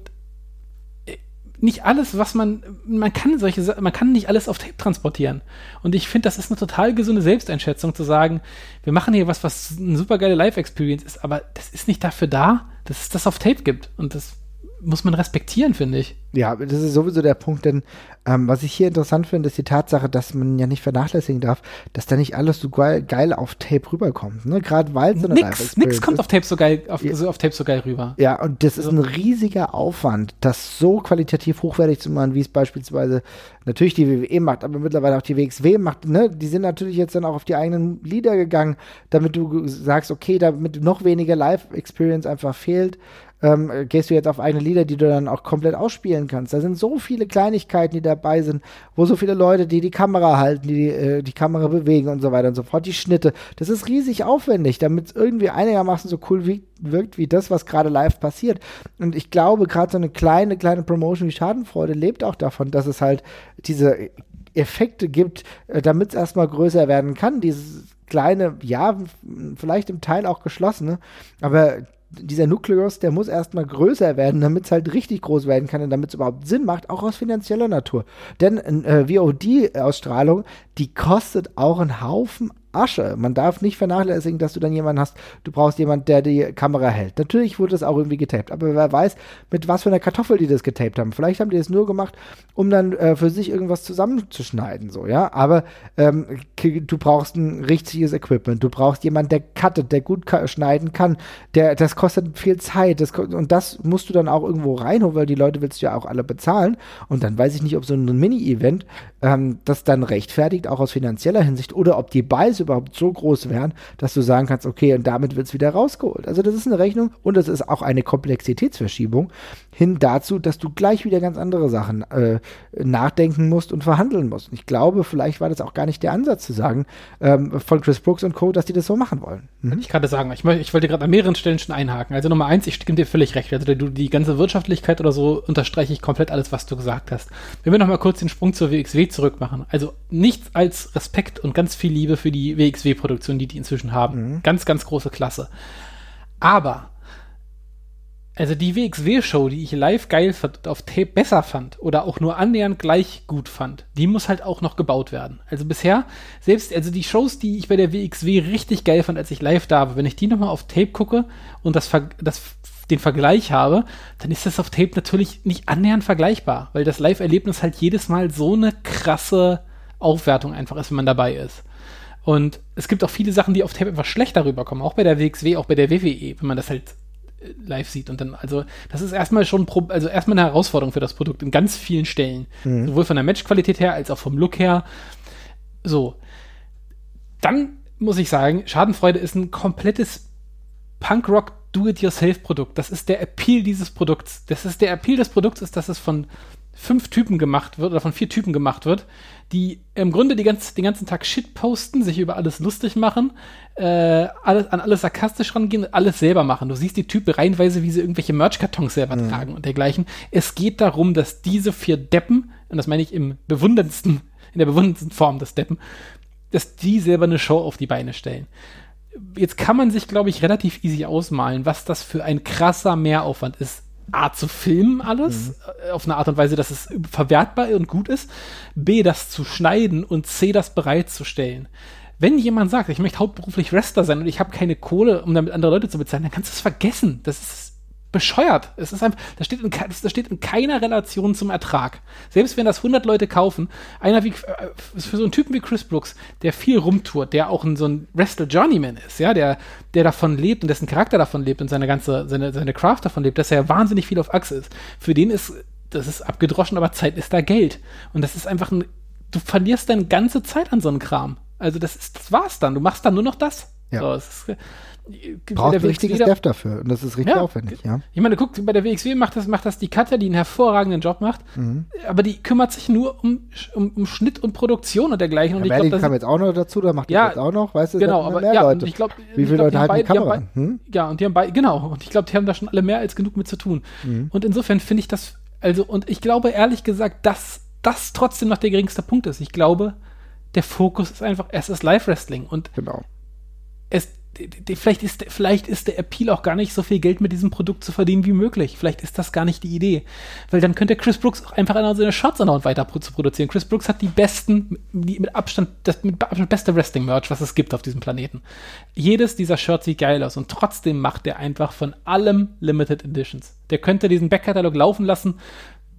äh, nicht alles, was man, man kann solche, man kann nicht alles auf Tape transportieren. Und ich finde, das ist eine total gesunde Selbsteinschätzung zu sagen, wir machen hier was, was eine super geile Live-Experience ist, aber das ist nicht dafür da, dass es das auf Tape gibt. Und das muss man respektieren, finde ich. Ja, das ist sowieso der Punkt, denn ähm, was ich hier interessant finde, ist die Tatsache, dass man ja nicht vernachlässigen darf, dass da nicht alles so geil, geil auf Tape rüberkommt. Ne? Gerade weil so eine Nix, nix kommt auf Tape so geil, auf, ja. so auf Tape so geil rüber. Ja, und das also. ist ein riesiger Aufwand, das so qualitativ hochwertig zu machen, wie es beispielsweise natürlich die WWE macht, aber mittlerweile auch die WXW macht. Ne? Die sind natürlich jetzt dann auch auf die eigenen Lieder gegangen, damit du sagst, okay, damit noch weniger Live-Experience einfach fehlt ähm, gehst du jetzt auf eigene Lieder, die du dann auch komplett ausspielen kannst. Da sind so viele Kleinigkeiten, die dabei sind, wo so viele Leute, die die Kamera halten, die äh, die Kamera bewegen und so weiter und so fort, die Schnitte. Das ist riesig aufwendig, damit es irgendwie einigermaßen so cool wie, wirkt wie das, was gerade live passiert. Und ich glaube, gerade so eine kleine, kleine Promotion wie Schadenfreude lebt auch davon, dass es halt diese Effekte gibt, äh, damit es erstmal größer werden kann. Dieses kleine, ja, vielleicht im Teil auch geschlossene, aber dieser Nukleus, der muss erstmal größer werden, damit es halt richtig groß werden kann und damit es überhaupt Sinn macht, auch aus finanzieller Natur. Denn äh, VOD-Ausstrahlung, die kostet auch einen Haufen Asche. Man darf nicht vernachlässigen, dass du dann jemanden hast, du brauchst jemanden, der die Kamera hält. Natürlich wurde das auch irgendwie getaped, aber wer weiß, mit was für einer Kartoffel die das getaped haben. Vielleicht haben die das nur gemacht, um dann äh, für sich irgendwas zusammenzuschneiden, so, ja. Aber ähm, du brauchst ein richtiges Equipment. Du brauchst jemanden, der cuttet, der gut schneiden kann. Der, das kostet viel Zeit. Das, und das musst du dann auch irgendwo reinholen, weil die Leute willst du ja auch alle bezahlen. Und dann weiß ich nicht, ob so ein Mini-Event ähm, das dann rechtfertigt, auch aus finanzieller Hinsicht, oder ob die Preise überhaupt so groß wären, dass du sagen kannst, okay, und damit wird es wieder rausgeholt. Also das ist eine Rechnung und das ist auch eine Komplexitätsverschiebung hin dazu, dass du gleich wieder ganz andere Sachen äh, nachdenken musst und verhandeln musst. Und ich glaube, vielleicht war das auch gar nicht der Ansatz zu sagen ähm, von Chris Brooks und Co., dass die das so machen wollen. Mhm. Ich gerade sagen, ich, ich wollte gerade an mehreren Stellen schon einhaken. Also Nummer eins, ich stimme dir völlig recht. Also du, die ganze Wirtschaftlichkeit oder so unterstreiche ich komplett alles, was du gesagt hast. Wenn wir nochmal kurz den Sprung zur WXW zurück machen. Also nichts als Respekt und ganz viel Liebe für die WXW-Produktion, die die inzwischen haben. Mhm. Ganz, ganz große Klasse. Aber also die WXW-Show, die ich live geil fand, auf Tape besser fand oder auch nur annähernd gleich gut fand, die muss halt auch noch gebaut werden. Also bisher, selbst, also die Shows, die ich bei der WXW richtig geil fand, als ich live da war, wenn ich die nochmal auf Tape gucke und das, das den Vergleich habe, dann ist das auf Tape natürlich nicht annähernd vergleichbar, weil das Live-Erlebnis halt jedes Mal so eine krasse Aufwertung einfach ist, wenn man dabei ist. Und es gibt auch viele Sachen, die auf Tape einfach schlechter rüberkommen, auch bei der WXW, auch bei der WWE, wenn man das halt live sieht und dann, also das ist erstmal schon, also erstmal eine Herausforderung für das Produkt in ganz vielen Stellen. Mhm. Sowohl von der Matchqualität her als auch vom Look her. So. Dann muss ich sagen, Schadenfreude ist ein komplettes Punkrock Do-it-yourself-Produkt. Das ist der Appeal dieses Produkts. Das ist der Appeal des Produkts, ist, dass es von fünf Typen gemacht wird oder von vier Typen gemacht wird, die im Grunde die ganz, den ganzen Tag Shit posten, sich über alles lustig machen, äh, alles, an alles sarkastisch rangehen und alles selber machen. Du siehst die Typen reihenweise, wie sie irgendwelche Merch-Kartons selber mhm. tragen und dergleichen. Es geht darum, dass diese vier Deppen, und das meine ich im bewunderndsten, in der bewunderndsten Form des Deppen, dass die selber eine Show auf die Beine stellen jetzt kann man sich, glaube ich, relativ easy ausmalen, was das für ein krasser Mehraufwand ist. A, zu filmen alles, mhm. Äh, auf eine Art und Weise, dass es verwertbar und gut ist. B, das zu schneiden und C, das bereitzustellen. Wenn jemand sagt, ich möchte hauptberuflich Wrestler sein und ich habe keine Kohle, um damit andere Leute zu bezahlen, dann kannst du es vergessen. Das ist bescheuert. Es ist einfach, das steht, in, das steht in keiner Relation zum Ertrag. Selbst wenn das 100 Leute kaufen, einer wie, äh, für so einen Typen wie Chris Brooks, der viel rumtourt, der auch ein, so ein Wrestle Journeyman ist, ja, der, der davon lebt und dessen Charakter davon lebt und seine ganze, seine, seine Craft davon lebt, dass er wahnsinnig viel auf Achse ist. Für den ist, das ist abgedroschen, aber Zeit ist da Geld. Und das ist einfach ein, du verlierst deine ganze Zeit an so einem Kram. Also das ist, das war's dann. Du machst dann nur noch das. Ja. So, Braucht ein richtiges Dev dafür und das ist richtig ja. aufwendig, ja. Ich meine, guck, bei der WXW macht das, macht das die Katja, die einen hervorragenden Job macht, mhm. aber die kümmert sich nur um, um, um Schnitt und Produktion und dergleichen. Ja, und ich glaube, das kam jetzt auch noch dazu, da macht ja, das jetzt auch noch, weißt du, genau, aber mehr ja, Leute. Ich glaub, Wie viele Leute halten die Kamera? Die hm? Ja, und die haben beide, genau, und ich glaube, die haben da schon alle mehr als genug mit zu tun. Mhm. Und insofern finde ich das, also, und ich glaube ehrlich gesagt, dass das trotzdem noch der geringste Punkt ist. Ich glaube, der Fokus ist einfach, es ist Live-Wrestling und genau. es vielleicht, ist, vielleicht ist der Appeal auch gar nicht so viel Geld mit diesem Produkt zu verdienen wie möglich. Vielleicht ist das gar nicht die Idee. Weil dann könnte Chris Brooks auch einfach an seine Shorts anhauen, weiter zu produzieren. Chris Brooks hat die besten, die mit Abstand, das mit Abstand beste Wrestling-Merch, was es gibt auf diesem Planeten. Jedes dieser Shirts sieht geil aus und trotzdem macht er einfach von allem Limited Editions. Der könnte diesen Backkatalog laufen lassen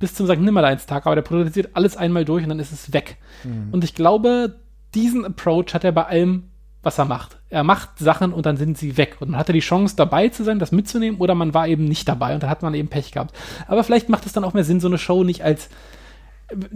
bis zum St. Nimmerleins-Tag, aber der produziert alles einmal durch und dann ist es weg. Mhm. Und ich glaube, diesen Approach hat er bei allem was er macht. Er macht Sachen und dann sind sie weg. Und man hatte die Chance, dabei zu sein, das mitzunehmen, oder man war eben nicht dabei und da hat man eben Pech gehabt. Aber vielleicht macht es dann auch mehr Sinn, so eine Show nicht als.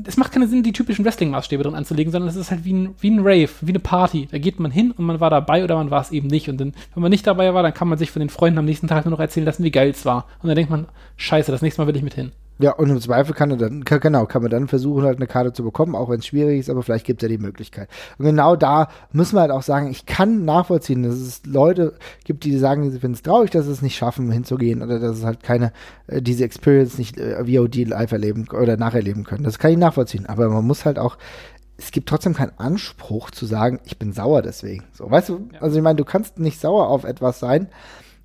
Es macht keinen Sinn, die typischen Wrestling-Maßstäbe drin anzulegen, sondern es ist halt wie ein, wie ein Rave, wie eine Party. Da geht man hin und man war dabei oder man war es eben nicht. Und dann, wenn man nicht dabei war, dann kann man sich von den Freunden am nächsten Tag nur noch erzählen lassen, wie geil es war. Und dann denkt man, scheiße, das nächste Mal will ich mit hin. Ja, und im Zweifel kann er dann, genau, kann man dann versuchen, halt eine Karte zu bekommen, auch wenn es schwierig ist, aber vielleicht gibt es ja die Möglichkeit. Und genau da müssen wir halt auch sagen, ich kann nachvollziehen, dass es Leute gibt, die sagen, sie finden es traurig, dass sie es nicht schaffen, hinzugehen oder dass es halt keine, äh, diese Experience nicht äh, VOD live erleben oder nacherleben können. Das kann ich nachvollziehen. Aber man muss halt auch es gibt trotzdem keinen Anspruch zu sagen, ich bin sauer deswegen. So, weißt du, ja. also ich meine, du kannst nicht sauer auf etwas sein,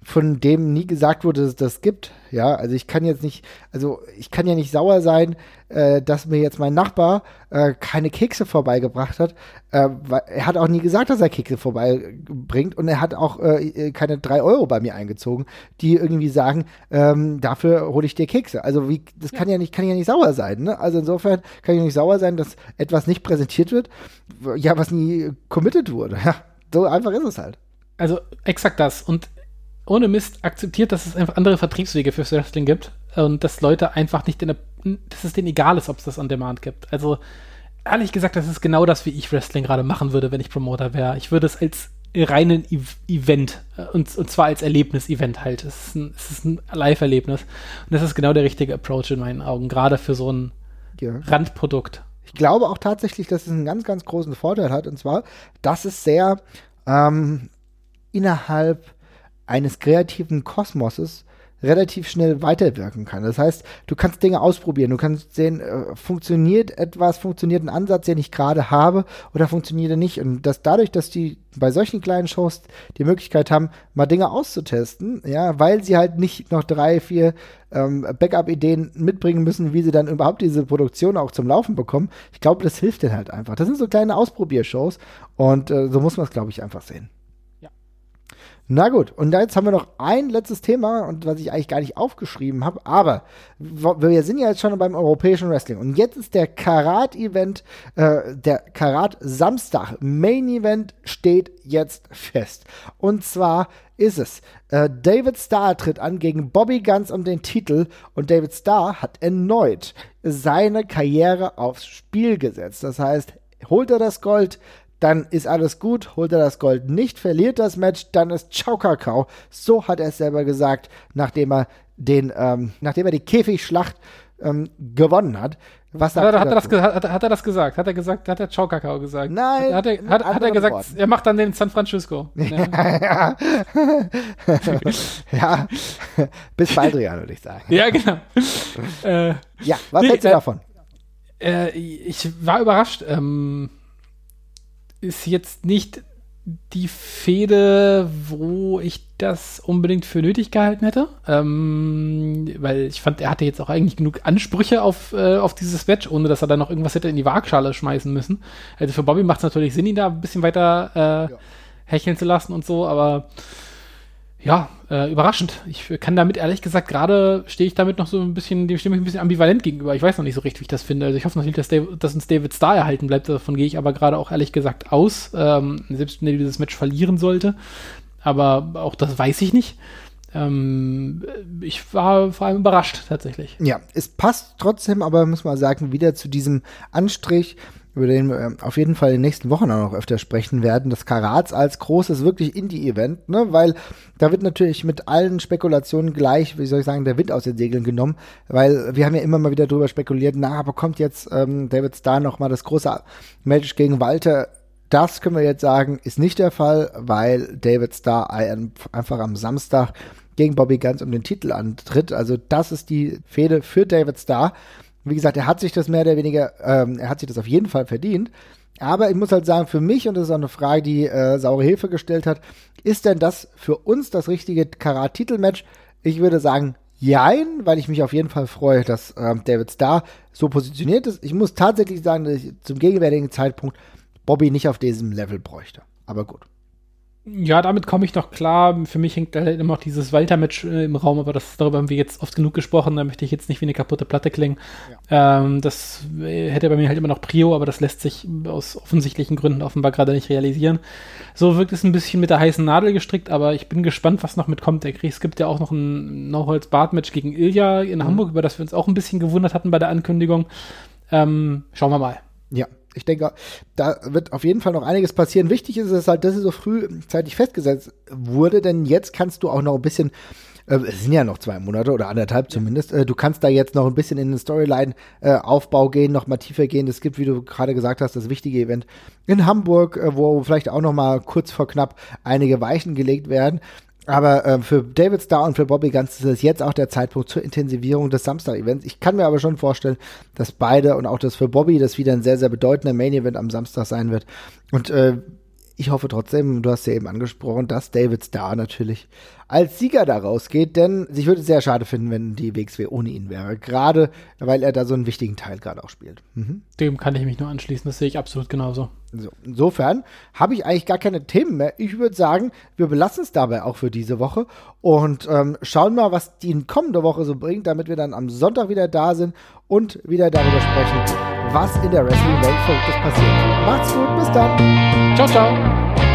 von dem nie gesagt wurde, dass es das gibt. Ja, also ich kann jetzt nicht, also ich kann ja nicht sauer sein, äh, dass mir jetzt mein Nachbar äh, keine Kekse vorbeigebracht hat. Äh, weil er hat auch nie gesagt, dass er Kekse vorbeibringt und er hat auch äh, keine drei Euro bei mir eingezogen, die irgendwie sagen, ähm, dafür hole ich dir Kekse. Also wie, das kann ja nicht, kann ja nicht sauer sein. Ne? Also insofern kann ich nicht sauer sein, dass etwas nicht präsentiert wird, ja, was nie committed wurde. Ja, so einfach ist es halt. Also exakt das. Und ohne Mist akzeptiert, dass es einfach andere Vertriebswege fürs Wrestling gibt und dass Leute einfach nicht in der, dass es denen egal ist, ob es das on Demand gibt. Also ehrlich gesagt, das ist genau das, wie ich Wrestling gerade machen würde, wenn ich Promoter wäre. Ich würde es als reinen e Event äh, und, und zwar als Erlebnis-Event halt. Es ist ein, ein Live-Erlebnis und das ist genau der richtige Approach in meinen Augen, gerade für so ein ja. Randprodukt. Ich glaube auch tatsächlich, dass es einen ganz, ganz großen Vorteil hat und zwar, dass es sehr ähm, innerhalb eines kreativen Kosmoses relativ schnell weiterwirken kann. Das heißt, du kannst Dinge ausprobieren, du kannst sehen, äh, funktioniert etwas, funktioniert ein Ansatz, den ich gerade habe, oder funktioniert er nicht. Und dass dadurch, dass die bei solchen kleinen Shows die Möglichkeit haben, mal Dinge auszutesten, ja, weil sie halt nicht noch drei, vier ähm, Backup-Ideen mitbringen müssen, wie sie dann überhaupt diese Produktion auch zum Laufen bekommen. Ich glaube, das hilft denen halt einfach. Das sind so kleine Ausprobiershows und äh, so muss man es, glaube ich, einfach sehen. Na gut, und jetzt haben wir noch ein letztes Thema, und was ich eigentlich gar nicht aufgeschrieben habe, aber wir sind ja jetzt schon beim europäischen Wrestling und jetzt ist der Karat-Event, äh, der Karat-Samstag, Main-Event steht jetzt fest. Und zwar ist es, äh, David Starr tritt an gegen Bobby Guns um den Titel und David Starr hat erneut seine Karriere aufs Spiel gesetzt. Das heißt, holt er das Gold, dann ist alles gut, holt er das Gold nicht, verliert das Match, dann ist Ciao Kakao. So hat er es selber gesagt, nachdem er den, ähm, nachdem er die Käfigschlacht ähm, gewonnen hat. Was hat, er, hat, er das, hat, hat, er das gesagt? Hat er gesagt, hat er Ciao Kakao gesagt? Nein. Hat er, hat, hat er gesagt, Worten. er macht dann den San Francisco. Ja. ja. Bis bald, Rian, würde ich sagen. Ja, genau. äh, ja, was nee, hältst du äh, davon? Äh, ich war überrascht. Ähm, ist jetzt nicht die Fehde, wo ich das unbedingt für nötig gehalten hätte. Ähm, weil ich fand, er hatte jetzt auch eigentlich genug Ansprüche auf, äh, auf dieses Match, ohne dass er da noch irgendwas hätte in die Waagschale schmeißen müssen. Also für Bobby macht es natürlich Sinn, ihn da ein bisschen weiter äh, ja. hecheln zu lassen und so, aber ja, äh, überraschend. Ich kann damit ehrlich gesagt, gerade stehe ich damit noch so ein bisschen, dem stimme ich ein bisschen ambivalent gegenüber. Ich weiß noch nicht so richtig, wie ich das finde. Also ich hoffe natürlich, dass, Dave, dass uns David Starr erhalten bleibt. Davon gehe ich aber gerade auch ehrlich gesagt aus. Ähm, selbst wenn er dieses Match verlieren sollte. Aber auch das weiß ich nicht. Ähm, ich war vor allem überrascht tatsächlich. Ja, es passt trotzdem, aber muss man sagen, wieder zu diesem Anstrich, über den wir auf jeden Fall in den nächsten Wochen auch noch öfter sprechen werden, das Karats als großes wirklich Indie-Event, ne, weil da wird natürlich mit allen Spekulationen gleich, wie soll ich sagen, der Wind aus den Segeln genommen, weil wir haben ja immer mal wieder drüber spekuliert, na, bekommt jetzt ähm, David Starr noch mal das große Match gegen Walter das können wir jetzt sagen, ist nicht der Fall, weil David Starr einfach am Samstag gegen Bobby Guns um den Titel antritt. Also das ist die Fehde für David Starr. Wie gesagt, er hat sich das mehr oder weniger, ähm, er hat sich das auf jeden Fall verdient. Aber ich muss halt sagen, für mich, und das ist auch eine Frage, die äh, Saure Hilfe gestellt hat, ist denn das für uns das richtige Karat-Titelmatch? Ich würde sagen, jein, weil ich mich auf jeden Fall freue, dass äh, David Starr so positioniert ist. Ich muss tatsächlich sagen, dass ich zum gegenwärtigen Zeitpunkt Bobby nicht auf diesem Level bräuchte. Aber gut. Ja, damit komme ich noch klar. Für mich hängt halt immer noch dieses Walter-Match äh, im Raum, aber das, darüber haben wir jetzt oft genug gesprochen. Da möchte ich jetzt nicht wie eine kaputte Platte klingen. Ja. Ähm, das äh, hätte bei mir halt immer noch Prio, aber das lässt sich aus offensichtlichen Gründen offenbar gerade nicht realisieren. So wirkt es ein bisschen mit der heißen Nadel gestrickt, aber ich bin gespannt, was noch mitkommt. Es gibt ja auch noch ein No-Holz-Bart-Match gegen Ilja in mhm. Hamburg, über das wir uns auch ein bisschen gewundert hatten bei der Ankündigung. Ähm, schauen wir mal. Ja, ich denke, da wird auf jeden Fall noch einiges passieren. Wichtig ist es halt, dass es so frühzeitig festgesetzt wurde, denn jetzt kannst du auch noch ein bisschen äh, es sind ja noch zwei Monate oder anderthalb zumindest. Äh, du kannst da jetzt noch ein bisschen in den Storyline-Aufbau äh, gehen, noch mal tiefer gehen. Es gibt, wie du gerade gesagt hast, das wichtige Event in Hamburg, wo vielleicht auch noch mal kurz vor knapp einige Weichen gelegt werden. Aber äh, für David Starr und für Bobby Ganz ist es jetzt auch der Zeitpunkt zur Intensivierung des Samstag-Events. Ich kann mir aber schon vorstellen, dass beide und auch das für Bobby das wieder ein sehr, sehr bedeutender Main-Event am Samstag sein wird. Und äh, ich hoffe trotzdem, du hast ja eben angesprochen, dass David Starr natürlich als Sieger da rausgeht, denn ich würde es sehr schade finden, wenn die WXW ohne ihn wäre. Gerade, weil er da so einen wichtigen Teil gerade auch spielt. Mhm. Dem kann ich mich nur anschließen, das sehe ich absolut genauso. So, insofern habe ich eigentlich gar keine Themen mehr. Ich würde sagen, wir belassen es dabei auch für diese Woche und ähm, schauen mal, was die kommende Woche so bringt, damit wir dann am Sonntag wieder da sind und wieder darüber sprechen, was in der Wrestling-Welt Verrücktes passiert. Macht's gut, bis dann. Ciao, ciao.